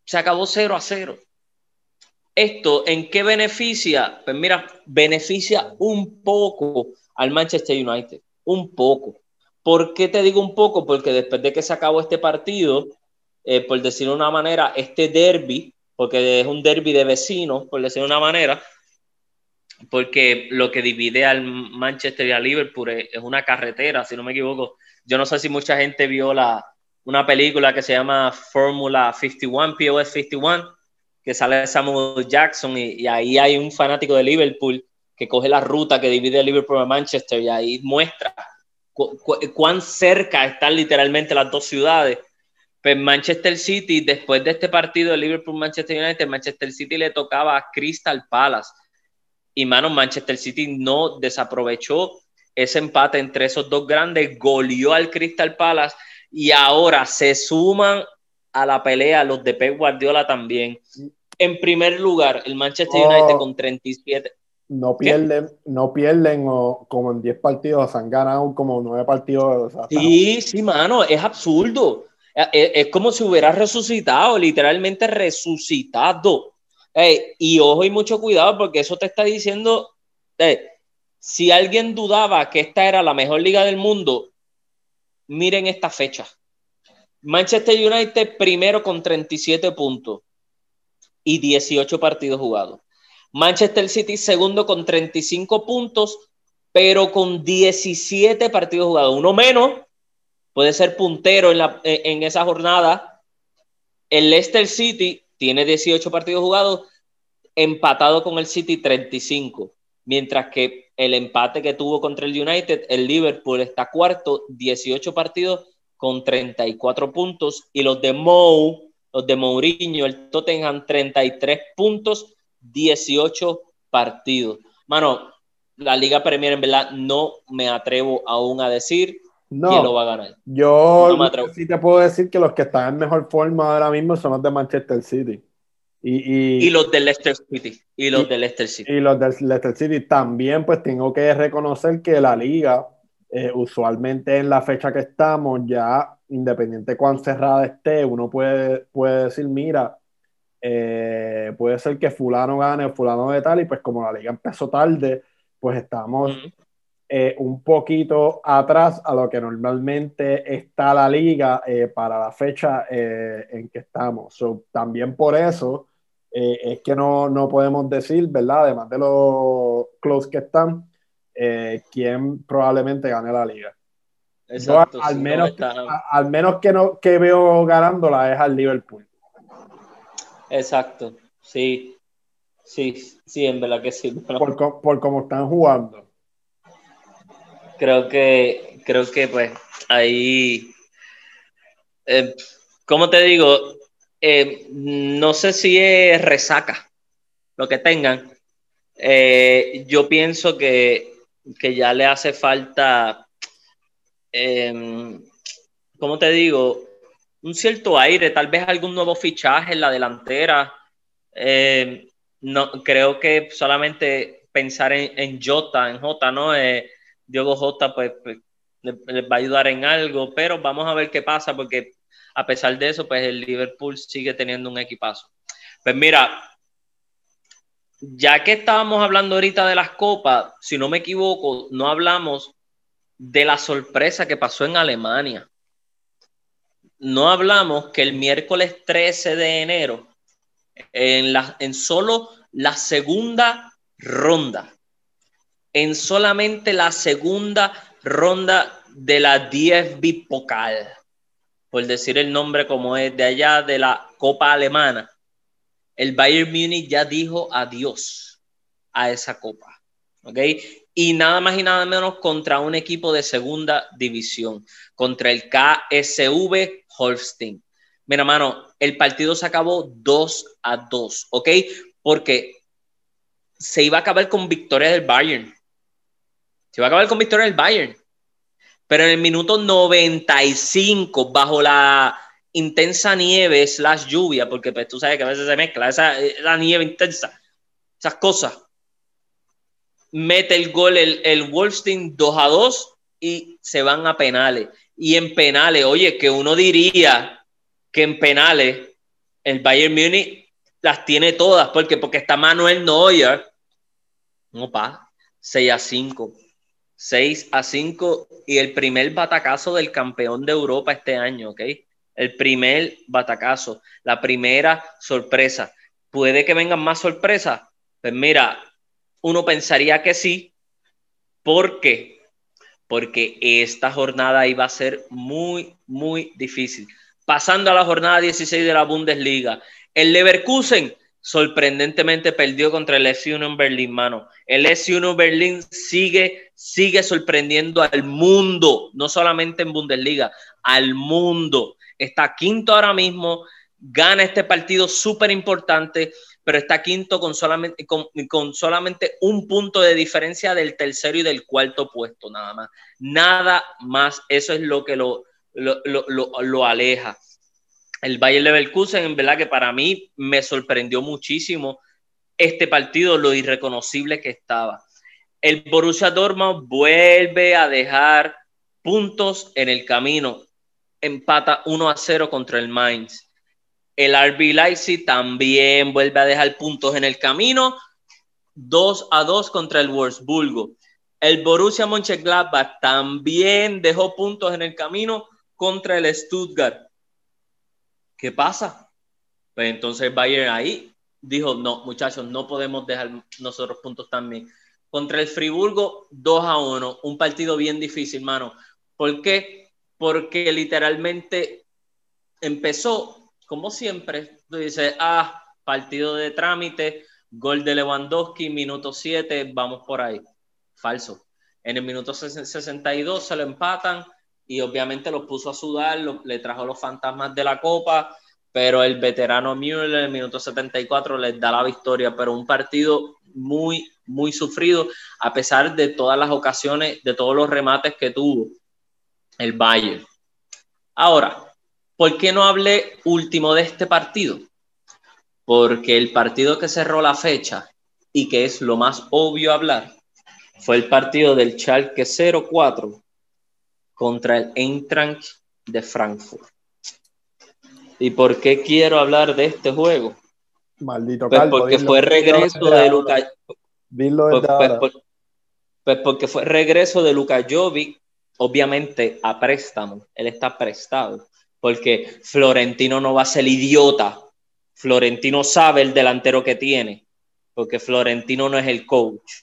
B: Se acabó 0 a 0. ¿Esto en qué beneficia? Pues mira, beneficia un poco al Manchester United un poco. ¿Por qué te digo un poco? Porque después de que se acabó este partido, eh, por decirlo de una manera, este derby, porque es un derby de vecinos, por decirlo de una manera, porque lo que divide al Manchester y a Liverpool es, una carretera, si no me equivoco. Yo no sé si mucha gente vio la, una película que se llama Fórmula 51, POS 51, que sale Samuel Jackson y, y, ahí hay un fanático de Liverpool que coge la ruta que divide Liverpool a Manchester y ahí muestra cuán cerca están literalmente las dos ciudades. Pues Manchester City, después de este partido de Liverpool-Manchester United, Manchester City le tocaba a Crystal Palace. Y mano, Manchester City no desaprovechó ese empate entre esos dos grandes, goleó al Crystal Palace y ahora se suman a la pelea los de Pep Guardiola también. En primer lugar, el Manchester United oh. con 37
A: no pierden, no pierden o como en 10 partidos, han ganado como 9 partidos.
B: sí, sí, mano, es absurdo. Es, como si hubiera resucitado, literalmente resucitado. y ojo y mucho cuidado porque eso te está diciendo, si alguien dudaba que esta era la mejor liga del mundo, miren esta fecha. Manchester United primero con 37 puntos y 18 partidos jugados. Manchester City segundo con 35 puntos, pero con 17 partidos jugados. Uno menos, puede ser puntero en, la, en esa jornada. El Leicester City tiene 18 partidos jugados, empatado con el City 35, mientras que el empate que tuvo contra el United, el Liverpool está cuarto, 18 partidos con 34 puntos, y los de Mou, los de Mourinho, el Tottenham 33 puntos 18 partidos. Mano, la Liga Premier en verdad no me atrevo aún a decir quién lo va a ganar.
A: Yo sí te puedo decir que los que están en mejor forma ahora mismo son los de Manchester City. Y,
B: y, los de Leicester City. Y los de Leicester City.
A: Y los de Leicester City también, pues tengo que reconocer que la liga, eh, usualmente en la fecha que estamos, ya independiente cuán cerrada esté, uno puede, puede decir, mira, eh, puede ser que fulano gane, fulano de tal, y pues como la liga empezó tarde, pues estamos eh, un poquito atrás a lo que normalmente está la liga eh, para la fecha en que estamos. también por eso es que no, no, podemos decir, ¿verdad? Además de los close que están, quién probablemente gane la liga. Exacto, al, menos, al menos que, no, que veo ganándola es al Liverpool.
B: Exacto, sí. Sí, sí, en verdad que sí.
A: Por, por cómo están jugando.
B: Creo que, creo que pues ahí, eh, ¿cómo te digo? Eh, no sé si es resaca lo que tengan. Eh, yo pienso que, que, ya le hace falta, em, ¿cómo te digo? Un cierto aire, tal vez algún nuevo fichaje en la delantera. Eh, no, creo que solamente pensar en, en Jota, en Jota, ¿no? Eh, Diogo Jota, pues, pues les, va a ayudar en algo, pero vamos a ver qué pasa, porque a pesar de eso, pues el Liverpool sigue teniendo un equipazo. Pues mira, ya que estábamos hablando ahorita de las copas, si no me equivoco, no hablamos de la sorpresa que pasó en Alemania. No hablamos que el miércoles 13 de enero en, la, en solo la segunda ronda. En solamente la segunda ronda de la DFB Pokal, por decir el nombre como es de allá de la Copa Alemana, el Bayern Múnich ya dijo adiós a esa copa. ¿Ok? Y nada más y nada menos contra un equipo de segunda división, contra el KSV Holstein. Mira, mano, el partido se acabó 2 a 2, ¿ok? Porque se iba a acabar con victoria del Bayern. Se iba a acabar con victoria del Bayern. Pero en el minuto 95, bajo la intensa nieve slash lluvia, porque pues, tú sabes que a veces se mezcla esa, la nieve intensa, esas cosas, mete el gol el, el Wolfstein 2 a 2 y se van a penales. Y en penales, oye, que uno diría que en penales el Bayern Múnich las tiene todas, porque porque está Manuel Neuer, no pa, 6 a 5. 6 a 5 y el primer batacazo del campeón de Europa este año, ¿ok? El primer batacazo, la primera sorpresa. ¿Puede que vengan más sorpresas? Pues mira, uno pensaría que sí. ¿Por qué? Porque esta jornada iba a ser muy, muy difícil pasando a la jornada 16 de la Bundesliga. El Leverkusen sorprendentemente perdió contra el S1 en Berlín, mano. El S1 Berlín sigue, sigue sorprendiendo al mundo, no solamente en Bundesliga, al mundo. Está quinto ahora mismo, gana este partido súper importante, pero está quinto con solamente, con, con solamente un punto de diferencia del tercero y del cuarto puesto, nada más. Nada más, eso es lo que lo, lo, lo, lo, aleja. El Bayern Leverkusen, en verdad que para mí me sorprendió muchísimo este partido, lo irreconocible que estaba. El Borussia Dortmund vuelve a dejar puntos en el camino. Empata 1 a 0 contra el Mainz. El RB Leipzig también vuelve a dejar puntos en el camino. 2 a 2 contra el Wolfsburgo. El Borussia Mönchengladbach también dejó puntos en el camino contra el Stuttgart. ¿Qué pasa? Pues entonces Bayern ahí dijo, no, muchachos, no podemos dejar nosotros puntos también. Contra el Friburgo, 2 a 1, un partido bien difícil, mano. ¿Por qué? Porque literalmente empezó, como siempre, tú dices, ah, partido de trámite, gol de Lewandowski, minuto 7, vamos por ahí. Falso. En el minuto 62 se lo empatan y obviamente los puso a sudar, le trajo los fantasmas de la copa, pero el veterano Müller en el minuto 74 les da la victoria, pero un partido muy, muy sufrido, a pesar de todas las ocasiones, de todos los remates que tuvo el Bayern. Ahora, ¿por qué no hablé último de este partido? Porque el partido que cerró la fecha y que es lo más obvio hablar fue el partido del Schalke 04 contra el Eintracht de Frankfurt. ¿Y por qué quiero hablar de este juego?
A: Maldito
B: pues porque fue regreso de Luka. Pues, pues, pues, pues, porque fue regreso de Luka Jovic, obviamente a préstamo. Él está prestado. Porque Florentino no va a ser idiota. Florentino sabe el delantero que tiene, porque Florentino no es el coach.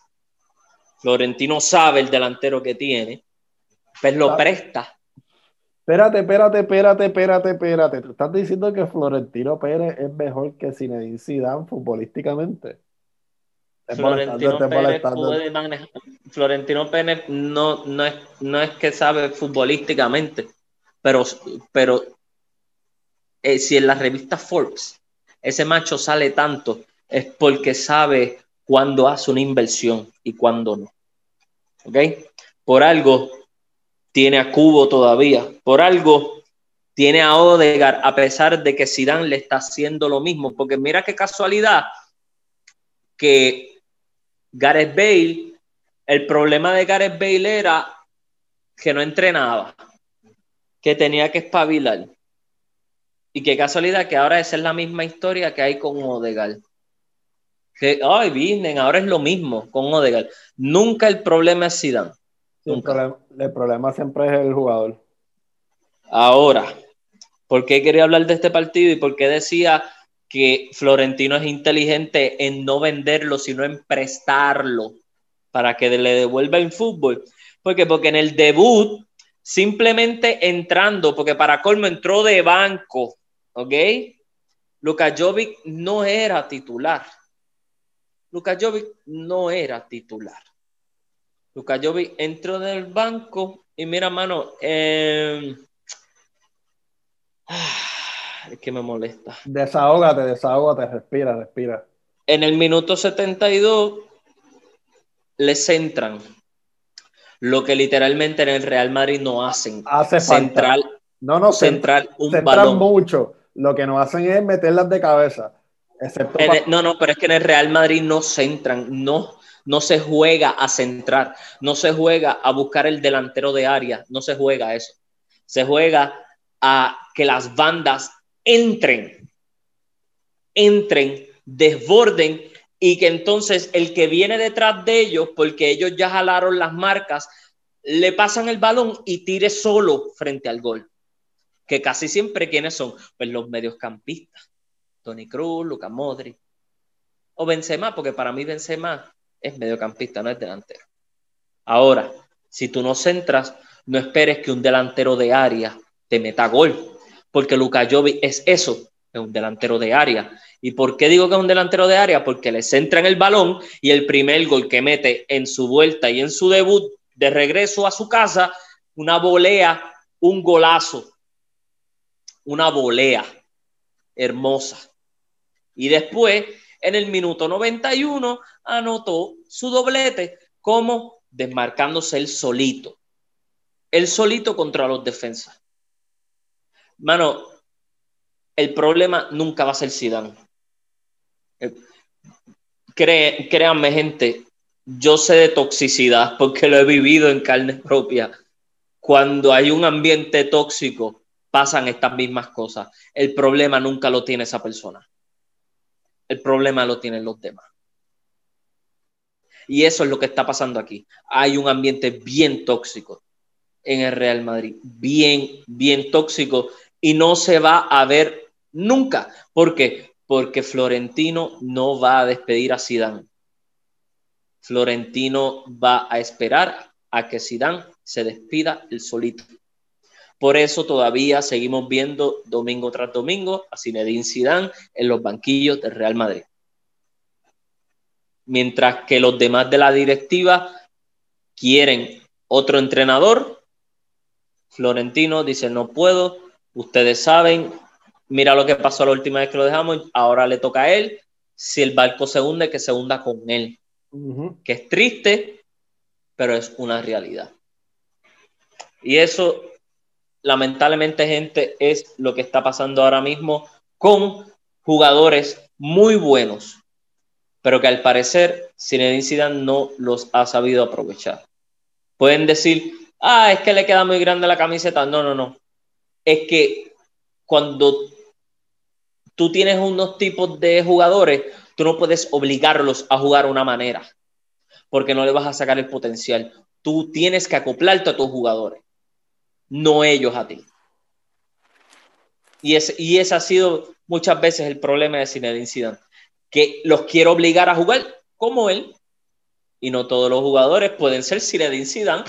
B: Florentino sabe el delantero que tiene, pues lo presta.
A: Espérate, espérate, espérate, espérate, espérate. ¿Tú estás diciendo que Florentino Pérez es mejor que Zinedine Zidane futbolísticamente?
B: Florentino Pérez, puede. Florentino Pérez no, no, es, no es que sabe futbolísticamente, pero, pero eh, si en la revista Forbes ese macho sale tanto, es porque sabe cuándo hace una inversión y cuándo no. ¿Ok? Por algo tiene a Cubo todavía, por algo tiene a Odegar, a pesar de que Zidane le está haciendo lo mismo, porque mira qué casualidad que Gareth Bale, el problema de Gareth Bale era que no entrenaba, que tenía que espabilar. Y qué casualidad que ahora esa es la misma historia que hay con Odegaard. Que, ay, vienen, ahora es lo mismo con Odegaard. Nunca el problema es Zidane.
A: el, problema, siempre es el jugador.
B: Ahora, ¿por qué quería hablar de este partido y por qué decía que Florentino es inteligente en no venderlo, sino en prestarlo para que le devuelva el fútbol? Porque, porque en el debut, simplemente entrando, porque para colmo entró de banco ¿ok? Luka Jovic no era titular. Luka Jovic no era titular. Luka Jovic entró del banco y mira, mano, em, [SIGHS] es que me molesta.
A: Desahógate, desahógate, respira, respira.
B: En el minuto 72 le centran lo que literalmente en el Real Madrid no hacen.
A: Hace central,
B: No, no, central
A: un central mucho lo que nos hacen es meterlas de cabeza.
B: no, no, pero es que en el Real Madrid no centran, no, no se juega a centrar, no se juega a buscar el delantero de área, no se juega eso. Se juega a que las bandas entren, entren, desborden y que entonces el que viene detrás de ellos, porque ellos ya jalaron las marcas, le pasan el balón y tire solo frente al gol que casi siempre quiénes son, pues los mediocampistas, Tony Cruz, Lucas Modri, o Benzema, porque para mí Benzema es mediocampista, no es delantero. Ahora, si tú no centras, no esperes que un delantero de área te meta gol, porque Lucas Jovi es eso, es un delantero de área. ¿Y por qué digo que es un delantero de área? Porque le centra en el balón y el primer gol que mete en su vuelta y en su debut de regreso a su casa, una volea, un golazo una volea hermosa. Y después, en el minuto 91, anotó su doblete como desmarcándose el solito. El solito contra los defensas. Mano, el problema nunca va a ser Zidane. Eh, créanme, gente, yo sé de toxicidad porque lo he vivido en carne propia. Cuando hay un ambiente tóxico, pasan estas mismas cosas. El problema nunca lo tiene esa persona. El problema lo tienen los demás. Y eso es lo que está pasando aquí. Hay un ambiente bien tóxico en el Real Madrid. Bien, bien tóxico. Y no se va a ver nunca. ¿Por qué? Porque Florentino no va a despedir a Zidane. Florentino va a esperar a que Zidane se despida el solito. Por eso todavía seguimos viendo domingo tras domingo a Zinedine Zidane en los banquillos del Real Madrid. Mientras que los demás de la directiva quieren otro entrenador, Florentino dice, no puedo, ustedes saben, mira lo que pasó la última vez que lo dejamos, ahora le toca a él, si el barco se hunde, que se hunda con él. Que es triste, pero es una realidad. Y eso lamentablemente, gente, es lo que está pasando ahora mismo con jugadores muy buenos, pero que al parecer Zinedine Zidane no los ha sabido aprovechar. Pueden decir, ah, es que le queda muy grande la camiseta. No, no, no. Es que cuando tú tienes unos tipos de jugadores, tú no puedes obligarlos a jugar una manera, porque no le vas a sacar el potencial. Tú tienes que acoplarte a tus jugadores no ellos a ti. Y, es, y esa ha sido muchas veces el problema de Zinedine Zidane, que los quiere obligar a jugar como él, y no todos los jugadores pueden ser Zinedine Zidane.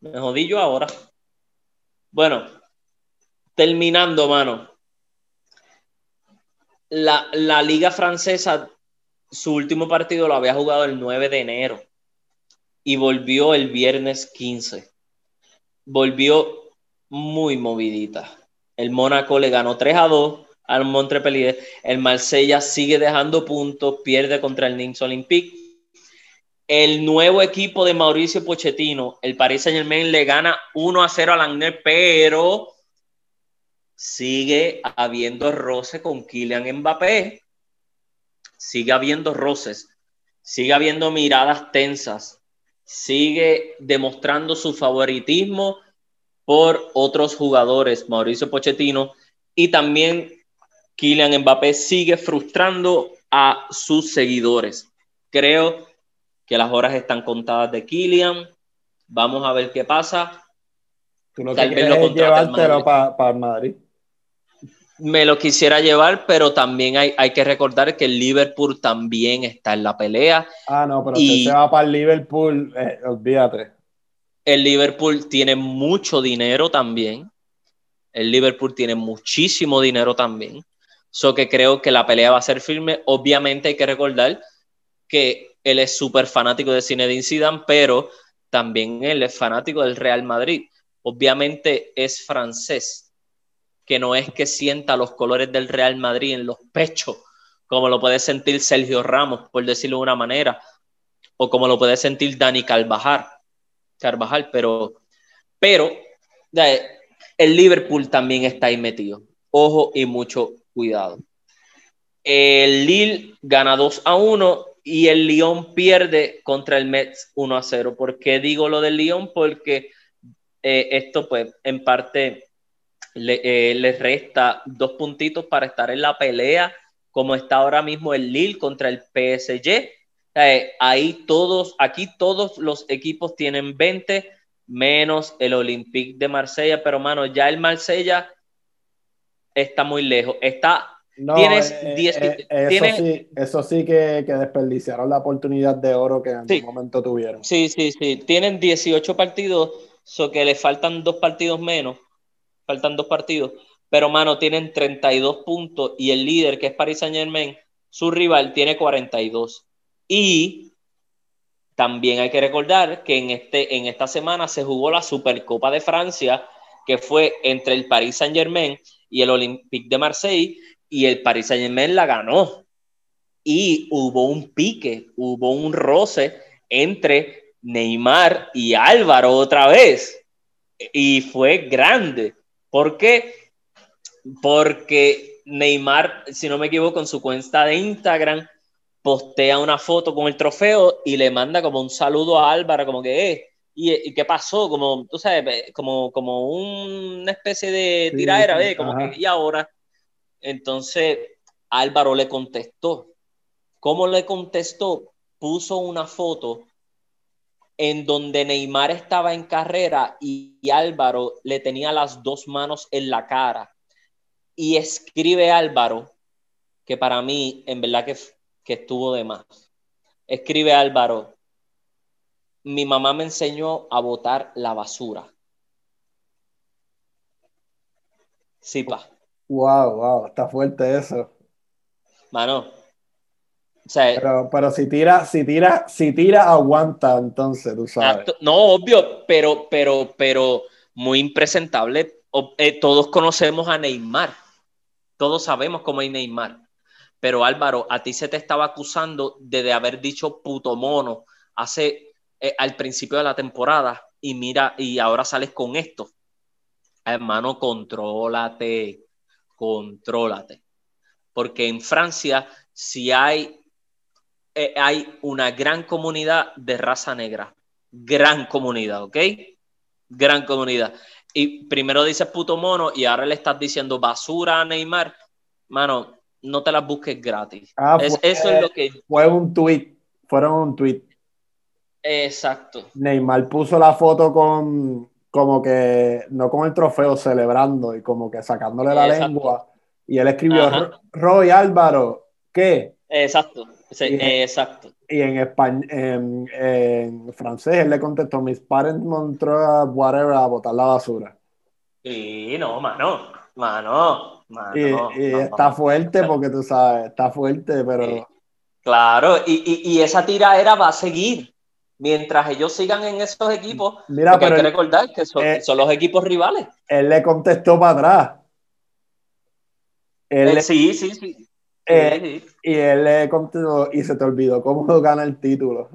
B: Me jodí ahora. Bueno, terminando, mano. La, la liga francesa, su último partido lo había jugado el 9 de enero y volvió el viernes 15. Volvió muy movidita. El Mónaco le ganó 3 a 2 al Montpellier. El Marsella sigue dejando puntos, pierde contra el Nîmes Olympique. El nuevo equipo de Mauricio Pochettino, el Paris Saint Germain, le gana 1 a 0 al Angers, pero sigue habiendo roce con Kylian Mbappé. Sigue habiendo roces, sigue habiendo miradas tensas, sigue demostrando su favoritismo por otros jugadores, Mauricio Pochettino, y también Kylian Mbappé sigue frustrando a sus seguidores. Creo que las horas están contadas de Kylian. Vamos a ver qué pasa.
A: Tú lo que llevártelo para Madrid.
B: Me lo quisiera llevar, pero también hay, hay, que recordar que el Liverpool también está en la pelea.
A: Ah, no, pero si se va para el Liverpool, eh, olvídate.
B: El Liverpool tiene mucho dinero también. El Liverpool tiene muchísimo dinero también. So que creo que la pelea va a ser firme. Obviamente hay que recordar que él es súper fanático de Zinedine Zidane, pero también él es fanático del Real Madrid. Obviamente es francés, que no es que sienta los colores del Real Madrid en los pechos, como lo puede sentir Sergio Ramos, por decirlo de una manera, o como lo puede sentir Dani Carvajal, Carvajal pero, pero el Liverpool también está ahí metido. Ojo y mucho cuidado. El Lille gana 2 a 1 y el Lyon pierde contra el Mets 1 a 0. ¿Por qué digo lo del Lyon? Porque eh, esto, pues, en parte le, eh, resta dos puntitos para estar en la pelea, como está ahora mismo el Lille contra el PSG. Eh, ahí todos, aquí todos los equipos tienen 20, menos el Olympique de Marsella, pero mano, ya el Marsella está muy lejos. Está tienes
A: eh, eh, eso, sí, eso sí que, que, desperdiciaron la oportunidad de oro que en algún momento tuvieron.
B: Sí, sí, sí. Tienen 18 partidos, so que le faltan dos partidos menos. Faltan dos partidos. Pero, mano, tienen 32 puntos y el líder, que es Paris Saint Germain, su rival, tiene 42. Y también hay que recordar que en, este, en esta semana se jugó la Supercopa de Francia, que fue entre el Paris Saint Germain y el Olympique de Marseille y el Paris Saint Germain la ganó. Y hubo un pique, hubo un roce entre Neymar y Álvaro otra vez. Y fue grande. ¿Por qué? Porque Neymar, si no me equivoco, en su cuenta de Instagram postea una foto con el trofeo y le manda como un saludo a Álvaro, como que, eh, ¿y, qué pasó? Como, tú sabes, como, como una especie de tiradera, ¿eh? como que, y ahora, entonces Álvaro le contestó. ¿Cómo le contestó? Puso una foto en donde Neymar estaba en carrera y, Álvaro le tenía las dos manos en la cara. Y escribe Álvaro, que para mí en verdad que, que estuvo de más. Escribe Álvaro, mi mamá me enseñó a botar la basura. Sí, pa.
A: Wow, wow, está fuerte eso.
B: Mano.
A: Pero, pero si tira, si tira, si tira, aguanta, entonces, tú sabes.
B: No, obvio, pero, pero, pero muy impresentable. Eh, todos conocemos a Neymar. Todos sabemos cómo es Neymar. Pero Álvaro, a ti se te estaba acusando de, haber dicho puto mono hace eh, al principio de la temporada y mira, y ahora sales con esto. Hermano, contrólate contrólate. Porque en Francia si hay, eh, hay una gran comunidad de raza negra. Gran comunidad, ¿ok? Gran comunidad. Y primero dices puto mono y ahora le estás diciendo basura a Neymar. Mano, no te las busques gratis.
A: Ah, eso es lo que... Fue un tweet. Fueron un tweet.
B: Exacto.
A: Neymar puso la foto con, como que no con el trofeo celebrando y como que sacándole la lengua Y él escribió, Roy Álvaro, ¿qué?
B: Exacto, exacto.
A: Y en, español, en, francés él le contestó, mis parents montró whatever a botar la basura.
B: Y no, mano, mano,
A: mano. Y, está fuerte porque tú sabes, está fuerte, pero...
B: Claro, y, y, y esa tiraera va a seguir mientras ellos sigan en esos equipos. Mira, pero hay que recordar que son, son, los equipos rivales.
A: Él le contestó para atrás.
B: Él, eh, sí, sí, sí.
A: Eh, y él le contestó y se te olvidó cómo [LAUGHS] gana el título.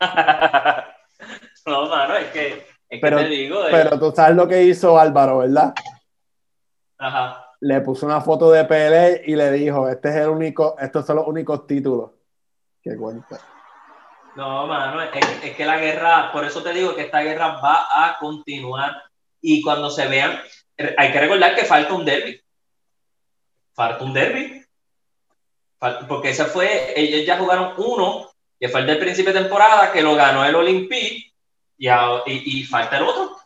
A: [LAUGHS]
B: no, mano, es que, es pero, que te digo.
A: Eh. Pero tú sabes lo que hizo Álvaro, ¿verdad? Ajá le puso una foto de Pelé y le dijo, este es el único, estos son los únicos títulos que cuenta.
B: No, mano, es, que la guerra, por eso te digo que esta guerra va a continuar y cuando se vean, hay que recordar que falta un derby. Falta un derby. Porque ese fue, ellos ya jugaron uno, que fue el del principio de temporada, que lo ganó el Olympique y, y falta el otro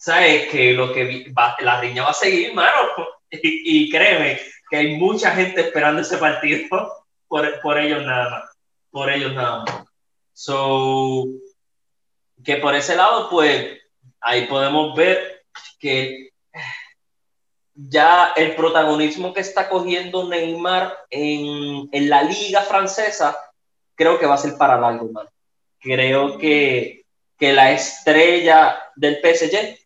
B: sabes que lo que la riña va a seguir, mano. [LAUGHS] Y, créeme que hay mucha gente esperando ese partido [LAUGHS] por, por ellos nada más. Por ellos nada más. So, que por ese lado, pues, ahí podemos ver que ya el protagonismo que está cogiendo Neymar en, en la liga francesa, creo que va a ser para largo, mano. Creo que, que la estrella del PSG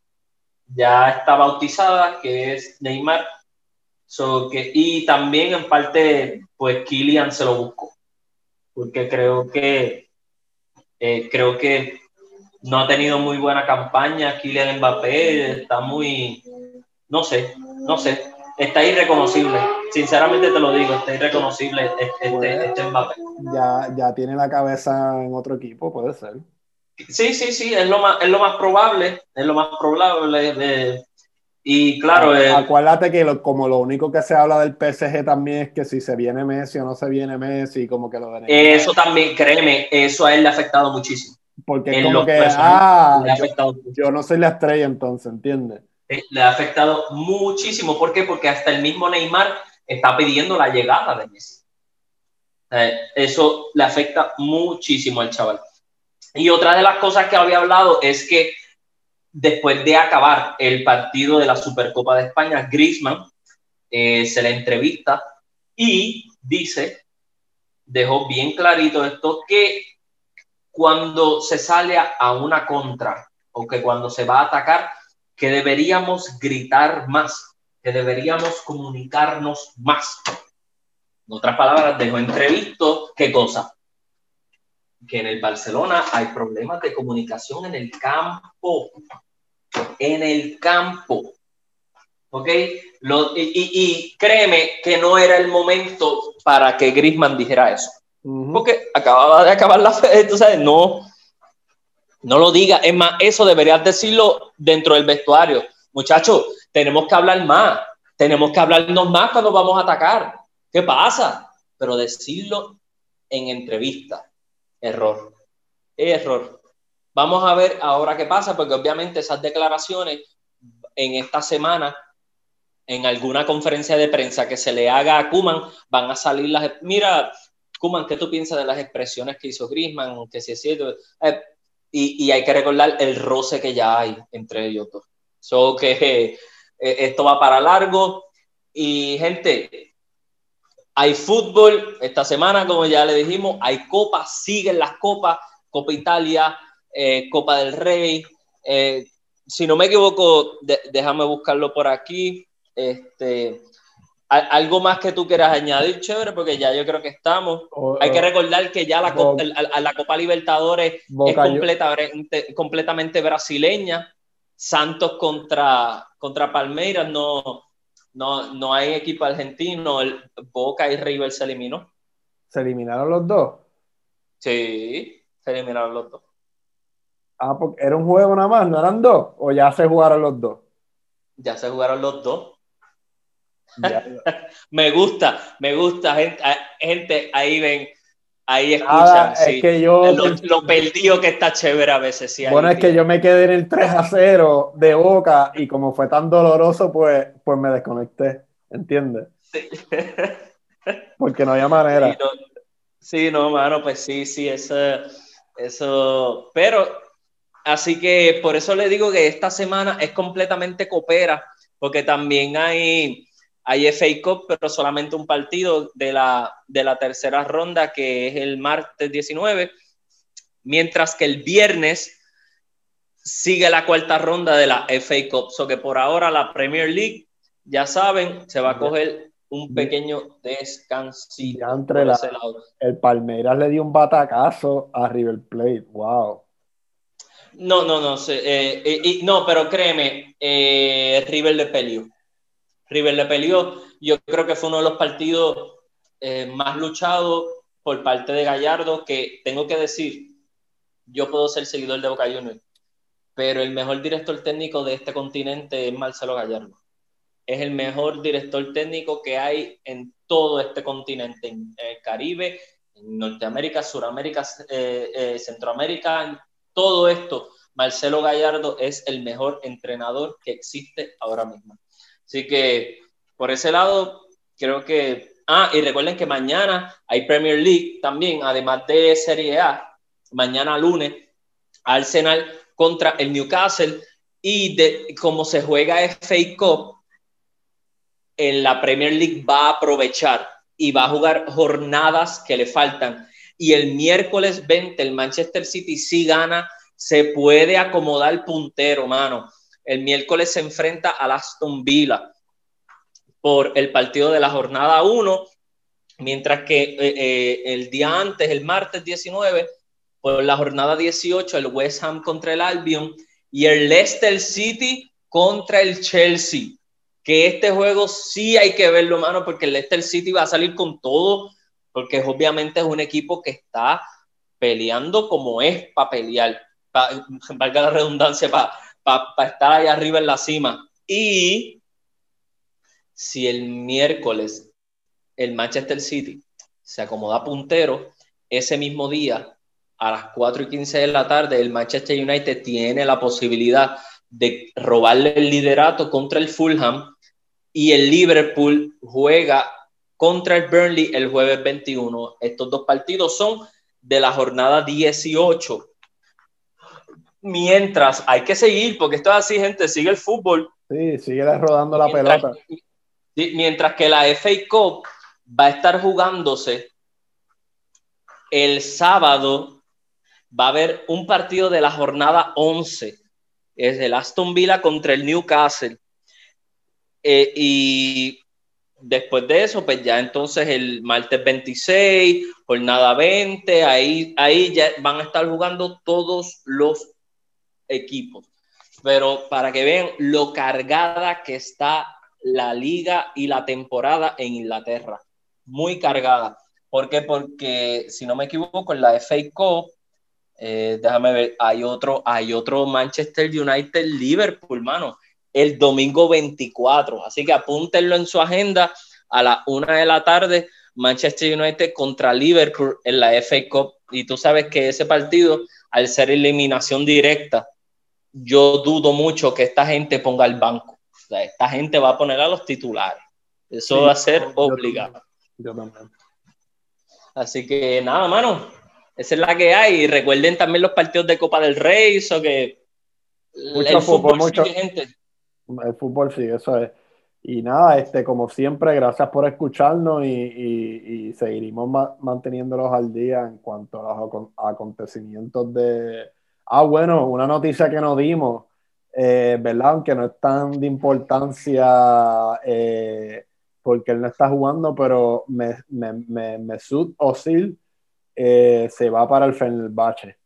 B: ya está bautizada, que es Neymar. que, y también en parte, pues Kylian se lo buscó, porque creo que, eh, creo que no ha tenido muy buena campaña. Kylian Mbappé está muy, no sé, no sé, está irreconocible. Sinceramente te lo digo, está irreconocible este, este, este Mbappé.
A: Ya, ya tiene la cabeza en otro equipo, puede ser.
B: Sí, sí, sí, es lo más, es lo más probable, es lo más probable. y claro. Eh,
A: Acuérdate que como lo único que se habla del PSG también es que si se viene Messi o no se viene Messi, como que lo
B: Eso también, créeme, eso a él le ha afectado muchísimo.
A: Porque es como que, ah, yo, yo, no soy la estrella entonces, ¿entiendes?
B: Eh, le ha afectado muchísimo. ¿Por qué? Porque hasta el mismo Neymar está pidiendo la llegada de Messi. Eso le afecta muchísimo al chaval. Y otra de las cosas que había hablado es que después de acabar el partido de la Supercopa de España, Griezmann eh, se le entrevista y dice, dejó bien clarito esto, que cuando se sale a una contra o que cuando se va a atacar, que deberíamos gritar más, que deberíamos comunicarnos más. En otras palabras, dejó entrevisto, ¿qué cosa? que en el Barcelona hay problemas de comunicación en el campo. En el campo. ¿Ok? Lo, y, créeme que no era el momento para que Grisman dijera eso. Porque acababa de acabar la fe, sabes, no, no lo diga. Es más, eso deberías decirlo dentro del vestuario. Muchachos, tenemos que hablar más. Tenemos que hablarnos más cuando vamos a atacar. ¿Qué pasa? Pero decirlo en entrevista Error. Error. Vamos a ver ahora qué pasa, porque obviamente esas declaraciones en esta semana, en alguna conferencia de prensa que se le haga a Kuman, van a salir las... Mira, Kuman, ¿qué tú piensas de las expresiones que hizo Grisman? Que si es cierto. Eh, y, hay que recordar el roce que ya hay entre ellos dos. So que eh, esto va para largo. Y gente, hay fútbol esta semana, como ya le dijimos, hay copas, siguen las copas, Copa Italia, eh, Copa del Rey. Eh, si no me equivoco, déjame buscarlo por aquí. Este, algo más que tú quieras añadir, chévere, porque ya yo creo que estamos. Hay que recordar que ya la, Copa, la Copa Libertadores es completamente, completamente brasileña. Santos contra, contra Palmeiras no, no, no hay equipo argentino, el Boca y River se eliminó.
A: ¿Se eliminaron los dos?
B: Sí, se eliminaron los dos.
A: Ah, porque era un juego nada más, ¿no eran dos? ¿O ya se jugaron los dos?
B: Ya se jugaron los dos. [LAUGHS] me gusta, me gusta, gente, gente ahí ven, Ahí escuchan, es que yo, lo, perdido que está chévere a veces. Sí,
A: bueno, es que yo me quedé en el 3 a 0 de Boca y como fue tan doloroso, pues, pues me desconecté. ¿entiendes? [LAUGHS] Porque no había manera.
B: Sí, no, mano, pues sí, sí, eso, eso, pero así que por eso le digo que esta semana es completamente coopera, porque también hay, hay FA Cup, pero solamente un partido de la, de la tercera ronda, que es el martes 19, mientras que el viernes sigue la cuarta ronda de la FA Cup, so que por ahora la Premier League, ya saben, se va a coger un pequeño descansito.
A: Entre la, el Palmeiras le dio un batacazo a River Plate, wow.
B: No, no, no, eh, eh, no, pero créeme, eh, River le peleó. River le peleó. Yo creo que fue uno de los partidos más luchados por parte de Gallardo, que tengo que decir, yo puedo ser seguidor de Boca Juniors, pero el mejor director técnico de este continente es Marcelo Gallardo es el mejor director técnico que hay en todo este continente, en el Caribe, en Norteamérica, Suramérica, eh, eh, Centroamérica, en todo esto. Marcelo Gallardo es el mejor entrenador que existe ahora mismo. Así que por ese lado, creo que... Ah, y recuerden que mañana hay Premier League también, además de Serie A. Mañana lunes, Arsenal contra el Newcastle. Y de cómo se juega FA Cup, en la Premier League va a aprovechar y va a jugar jornadas que le faltan. Y el miércoles 20 el Manchester City si gana, se puede acomodar puntero, mano. El miércoles se enfrenta al Aston Villa por el partido de la jornada 1, mientras que eh, eh, el día antes, el martes 19, por la jornada 18, el West Ham contra el Albion y el Leicester City contra el Chelsea que este juego sí hay que verlo, mano, porque el Leicester City va a salir con todo, porque obviamente es un equipo que está peleando como es para pelear, valga la redundancia, para estar ahí arriba en la cima. Y si el miércoles el Manchester City se acomoda puntero, ese mismo día, a las 4 y 15 de la tarde, el Manchester United tiene la posibilidad de robarle el liderato contra el Fulham y el Liverpool juega contra el Burnley el jueves 21. Estos dos partidos son de la jornada 18. Mientras hay que seguir, porque esto es así, gente, sigue el fútbol.
A: Sí, sigue rodando la pelota.
B: Mientras que la FA Cup va a estar jugándose el sábado, va a haber un partido de la jornada 11. Es el Aston Villa contra el Newcastle. Eh, y después de eso, pues ya entonces el martes 26, jornada 20, ahí, ahí ya van a estar jugando todos los equipos. Pero para que vean lo cargada que está la liga y la temporada en Inglaterra. Muy cargada. ¿Por qué? Porque, si no me equivoco, en la FA Cup, eh, déjame ver, hay otro, hay otro Manchester United Liverpool, mano el domingo 24. Así que apúntenlo en su agenda a las una de la tarde, Manchester United contra Liverpool en la FA Cup. Y tú sabes que ese partido, al ser eliminación directa, yo dudo mucho que esta gente ponga el banco. esta gente va a poner a los titulares. Eso va a ser obligado. Así que nada, mano. Esa es la que hay. Y recuerden también los partidos de Copa del Rey, eso que
A: mucho fútbol, mucho, gente el fútbol sí, eso es. Y nada, este, como siempre, gracias por escucharnos y, y, seguiremos manteniéndolos al día en cuanto a los acontecimientos de... Ah, bueno, una noticia que nos dimos, eh, ¿verdad? Aunque no es tan de importancia eh, porque él no está jugando, pero Mesut Özil eh, se va para el Fenerbahce.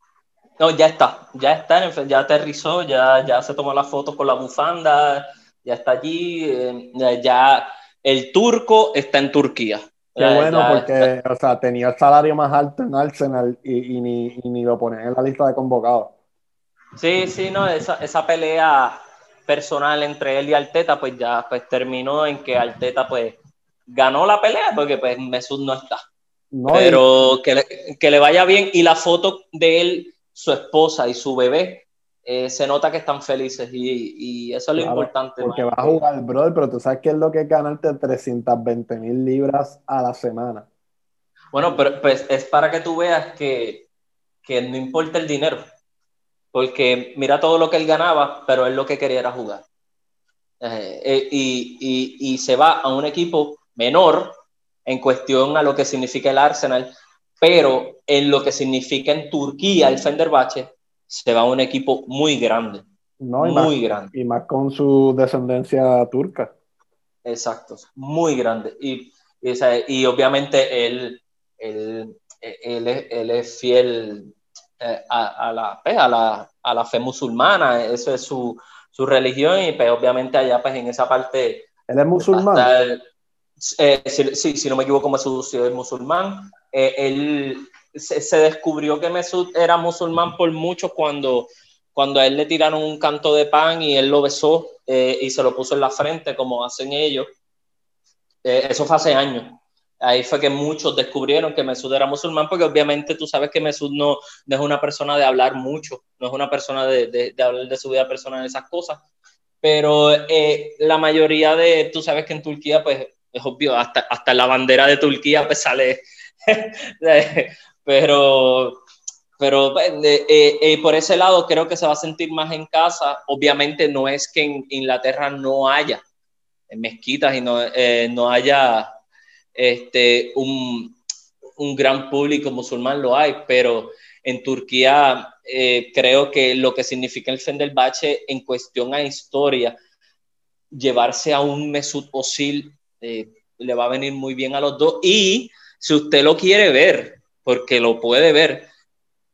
B: No, ya está, ya está, ya aterrizó, ya, ya se tomó la foto con la bufanda, ya está allí, eh, ya el turco está en Turquía.
A: Qué bueno, porque o sea, tenía el salario más alto en Arsenal y, ni, ni, lo ponen en la lista de convocados.
B: Sí, sí, no, esa, esa pelea personal entre él y Alteta, pues ya pues terminó en que Alteta pues ganó la pelea porque pues Mesut no está. Pero que, le, que le vaya bien y la foto de él su esposa y su bebé eh, se nota que están felices y, eso es lo importante.
A: Porque vas a jugar, brother, pero tú sabes que es lo que es ganarte 320 mil libras a la semana.
B: Bueno, pero pues es para que tú veas que, que no importa el dinero, porque mira todo lo que él ganaba, pero él lo que quería era jugar. Eh, eh, y, y, se va a un equipo menor en cuestión a lo que significa el Arsenal, pero en lo que significa en Turquía el Fenerbahce, se va a un equipo muy grande. muy grande.
A: Y más con su descendencia turca.
B: Exacto, muy grande. Y, y, obviamente él, él, él, es fiel eh, a, la, pues, a, la, a la fe musulmana, eso es su, su religión y pues obviamente allá pues en esa parte...
A: ¿Él es musulmán?
B: Eh, sí, si no me equivoco, Mesut es musulmán. Eh, él se, descubrió que Mesut era musulmán por mucho cuando, cuando a él le tiraron un canto de pan y él lo besó eh, y se lo puso en la frente, como hacen ellos. eso fue hace años. Ahí fue que muchos descubrieron que Mesut era musulmán, porque obviamente tú sabes que Mesut no, no es una persona de hablar mucho, no es una persona de, de, hablar de su vida personal, esas cosas. Pero la mayoría de, tú sabes que en Turquía, pues es obvio, hasta, hasta la bandera de Turquía pues sale, [LAUGHS] pero, pero eh, eh, eh, por ese lado creo que se va a sentir más en casa. Obviamente no es que en Inglaterra no haya mezquitas y no, no haya este, un, un, gran público musulmán, lo hay, pero en Turquía creo que lo que significa el Fenerbahce en cuestión a historia, llevarse a un Mesut Özil eh, le va a venir muy bien a los dos. Y si usted lo quiere ver, porque lo puede ver,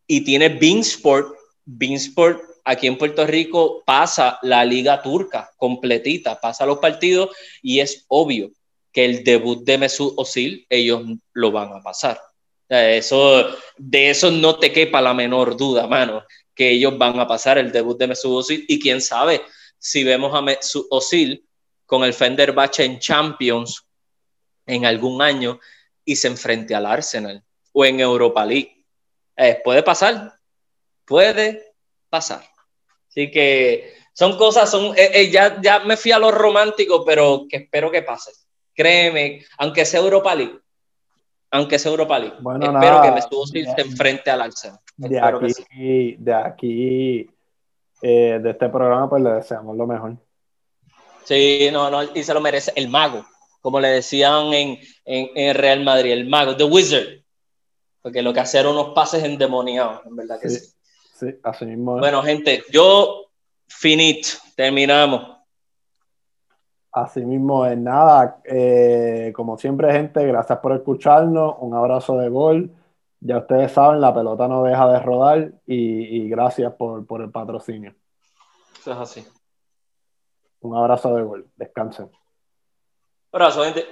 B: y tiene Beansport, Beansport aquí en Puerto Rico pasa la liga turca completita, pasa los partidos y es obvio que el debut de Mesut Özil ellos lo van a pasar. Eso, de eso no te quepa la menor duda, mano, que ellos van a pasar el debut de Mesut Özil. Y quién sabe si vemos a Mesut Özil con el Fenerbahce en Champions en algún año y se enfrente al Arsenal o en Europa League. Eh, puede pasar, puede pasar. Así que son cosas, son, eh, eh, ya, ya me fui a lo romántico, pero que espero que pase. Créeme, aunque sea Europa League, aunque sea Europa League, espero que me se enfrente al Arsenal.
A: De aquí, de aquí, de este programa, pues le deseamos lo mejor.
B: Sí, no, no, y se lo merece el mago, como le decían en, en, Real Madrid, el mago, The Wizard, porque lo que hace era unos pases endemoniados, en verdad que sí.
A: Sí, así mismo.
B: Bueno, gente, yo finito, terminamos.
A: Así mismo es nada. Eh, como siempre, gente, gracias por escucharnos. Un abrazo de gol. Ya ustedes saben, la pelota no deja de rodar y, y gracias por, por el patrocinio.
B: Eso es así.
A: Un abrazo de gol. Descansen.
B: Abrazo, gente.